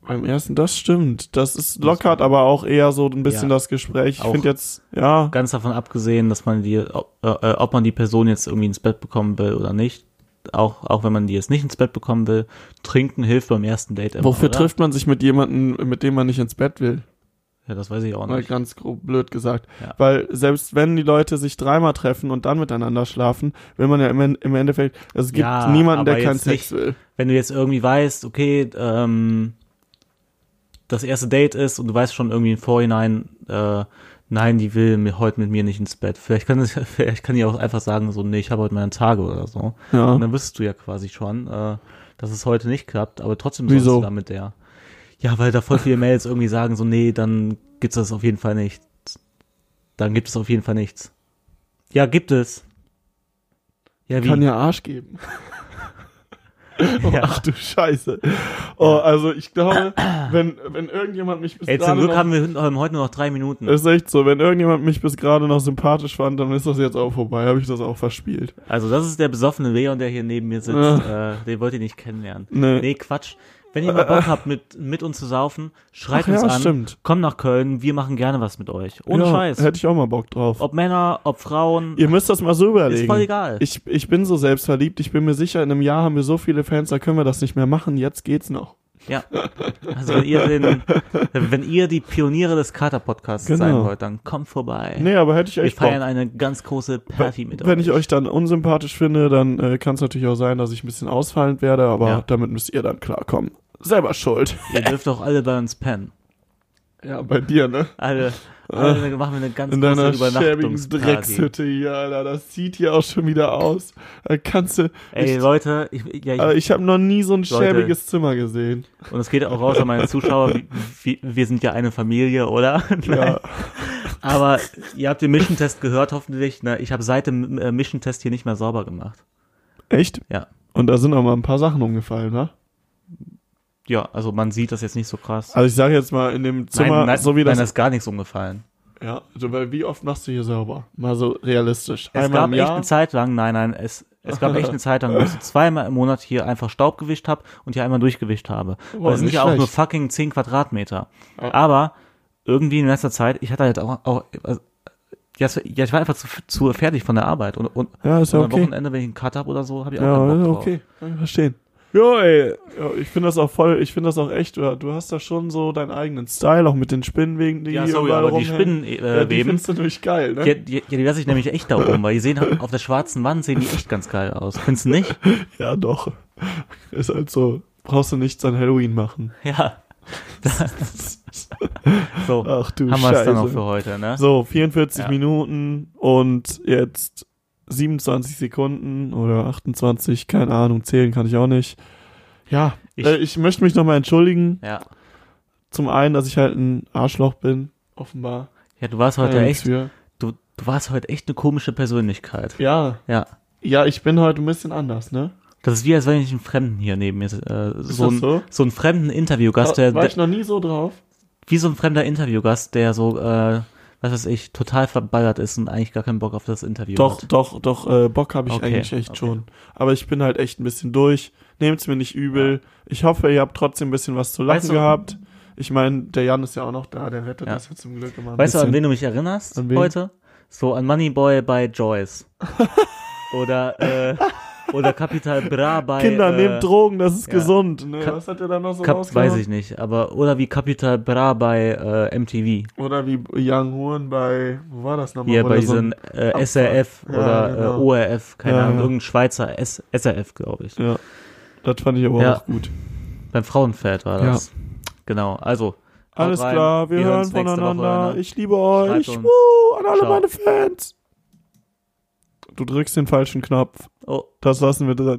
Beim ersten, das stimmt. Das ist lockert aber auch eher so ein bisschen Ja. das Gespräch. Ich finde jetzt, ja, Ganz davon abgesehen, dass man die, ob, äh, ob man die Person jetzt irgendwie ins Bett bekommen will oder nicht. Auch, auch wenn man die jetzt nicht ins Bett bekommen will, trinken hilft beim ersten Date immer. wofür oder? trifft man sich mit jemandem, mit dem man nicht ins Bett will? Ja, das weiß ich auch Mal nicht. ganz grob blöd gesagt. Ja. Weil selbst wenn die Leute sich dreimal treffen und dann miteinander schlafen, will man ja im, im Endeffekt, also es gibt Ja, niemanden, der keinen Sex nicht- will. Wenn du jetzt irgendwie weißt, okay, ähm, das erste Date ist und du weißt schon irgendwie im Vorhinein, äh, nein, die will mir heute mit mir nicht ins Bett. Vielleicht kann, es, vielleicht kann die auch einfach sagen, so, nee, ich habe heute meine Tage oder so. Ja. Und dann wüsstest du ja quasi schon, äh, dass es heute nicht klappt, aber trotzdem sollst Wieso? du da mit der. Ja, weil da voll viele Mails irgendwie sagen, so, nee, dann gibt's das auf jeden Fall nicht. Dann gibt es auf jeden Fall nichts. Ja, gibt es. Ja, wie? Kann ja Arsch geben. Ja. Ach du Scheiße. Oh, also ich glaube, wenn, wenn irgendjemand mich bis Ey, zum Glück noch, haben wir ähm, heute nur noch drei Minuten. ist echt so, wenn irgendjemand mich bis gerade noch sympathisch fand, dann ist das jetzt auch vorbei, habe ich das auch verspielt. Also das ist der besoffene Leon, der hier neben mir sitzt. Äh, den wollt ihr nicht kennenlernen. Nee. Nee, Quatsch. Wenn ihr mal Bock habt, mit, mit uns zu saufen, schreibt Ach uns ja, an. stimmt. Kommt nach Köln, wir machen gerne was mit euch. Ohne ja, Scheiß. Hätte ich auch mal Bock drauf. Ob Männer, ob Frauen, Ihr müsst das mal so überlegen. ist voll egal. Ich, ich bin so selbstverliebt, ich bin mir sicher, in einem Jahr haben wir so viele Fans, da können wir das nicht mehr machen, jetzt geht's noch. ja. Also wenn ihr den, wenn ihr die Pioniere des Kater-Podcasts Genau. sein wollt, dann kommt vorbei. Nee, aber hätte ich wir echt feiern Bock. eine ganz große Party mit Wenn euch. ich euch dann unsympathisch finde, dann äh, kann es natürlich auch sein, dass ich ein bisschen ausfallend werde, aber Ja. damit müsst ihr dann klarkommen. Selber schuld. Ihr dürft auch alle bei uns pennen. Ja, bei dir, ne? Alle, alle dann machen wir eine ganz In große deiner schäbigen Übernachtungsparty. Dreckshütte hier, Alter. Das sieht hier auch schon wieder aus. Da kannst du. Ey, ich, Leute, ich, ja, ich, aber ich habe noch nie so ein Leute. schäbiges Zimmer gesehen. Und es geht auch raus an meine Zuschauer. Wie, wir sind ja eine Familie, oder? Ja. Aber ihr habt den Mission Test gehört, hoffentlich. Ne? Ich habe seit dem äh, Mission Test hier nicht mehr sauber gemacht. Echt? Ja. Und da sind auch mal ein paar Sachen umgefallen, ne? Ja, also man sieht das jetzt nicht so krass. Also ich sage jetzt mal in dem Zimmer, nein, nein, so wie nein, das. da ist gar nichts umgefallen. ja, also, weil wie oft machst du hier sauber? Mal so realistisch. Es Einmal gab echt eine Zeit lang, nein, nein, es, es gab echt eine Zeit lang, wo ich so zweimal im Monat hier einfach Staub gewischt habe und hier einmal durchgewischt habe. Boah, es sind ja auch nur fucking 10 Quadratmeter. Ja. Aber irgendwie in letzter Zeit, ich hatte halt auch, auch also, ja, ich war einfach zu, zu fertig von der Arbeit und, und, Ja, ist ja und am okay. Wochenende, wenn ich einen Cut habe oder so, habe ich auch Ja, keinen Bock drauf. okay. Kann ich verstehen. Jo, ey. Ja, ich finde das auch voll, ich finde das auch echt, du, hast da schon so deinen eigenen Style, auch mit den Spinnenwegen, die Ja, hier sorry, aber die. Spinnen ja, äh, die weben, findest du nämlich geil, ne? ja, die, ja, die lasse ich nämlich echt da oben, weil die sehen halt auf der schwarzen Wand sehen die echt ganz geil aus. Findest du nicht? Ja, doch. Ist halt so, brauchst du nichts an Halloween machen. Ja. so, Ach du haben wir es dann Scheiße. auch für heute, ne? So, 44 Ja. Minuten und jetzt 27 Sekunden oder 28, keine Ahnung, zählen kann ich auch nicht. Ja, Ich- ich, äh, ich möchte mich nochmal entschuldigen. Ja. Zum einen, dass ich halt ein Arschloch bin, offenbar. Ja, du warst heute ja echt, für. du, du warst heute echt eine komische Persönlichkeit. Ja, Ja. ja, ich bin heute ein bisschen anders, ne? Das ist wie, als wenn ich einen Fremden hier neben mir, äh, so, ein, so? so einen fremden Interviewgast, der, War ich noch nie so drauf? wie so ein fremder Interviewgast, der so, äh, was weiß ich, total verballert ist und eigentlich gar keinen Bock auf das Interview Doch, hat. doch, doch, äh, Bock habe ich Okay, eigentlich echt okay. schon. Aber ich bin halt echt ein bisschen durch. Nehmt's mir nicht übel. Ich hoffe, ihr habt trotzdem ein bisschen was zu lachen Weißt du- gehabt. Ich meine, der Jan ist ja auch noch da, der rettet Ja. das ja zum Glück immer ein Weißt du, bisschen. an wen du mich erinnerst heute? So an Moneyboy bei Joyce. oder, äh, oder Capital Bra bei, Kinder, äh, nehmt Drogen, das ist ja. gesund. Ne? Ka- Was hat er da noch so rausgehauen? weiß ich nicht, aber, oder wie Capital Bra bei äh, MTV. Oder wie Young Horn bei, wo war das nochmal? Wo bei der so äh. SRF Ja, oder genau. äh, ORF, keine Ja, Ahnung, ja. irgendein Schweizer S SRF, glaube ich. Ja, das fand ich aber Ja. auch gut. Beim Frauenpferd war das. Genau, also. Alles rein. klar, wir, hören hören's nächste voneinander. Woche, ne? Ich liebe euch. Woo, an alle Ciao. meine Fans. Du drückst den falschen Knopf. Oh. Das lassen wir drin.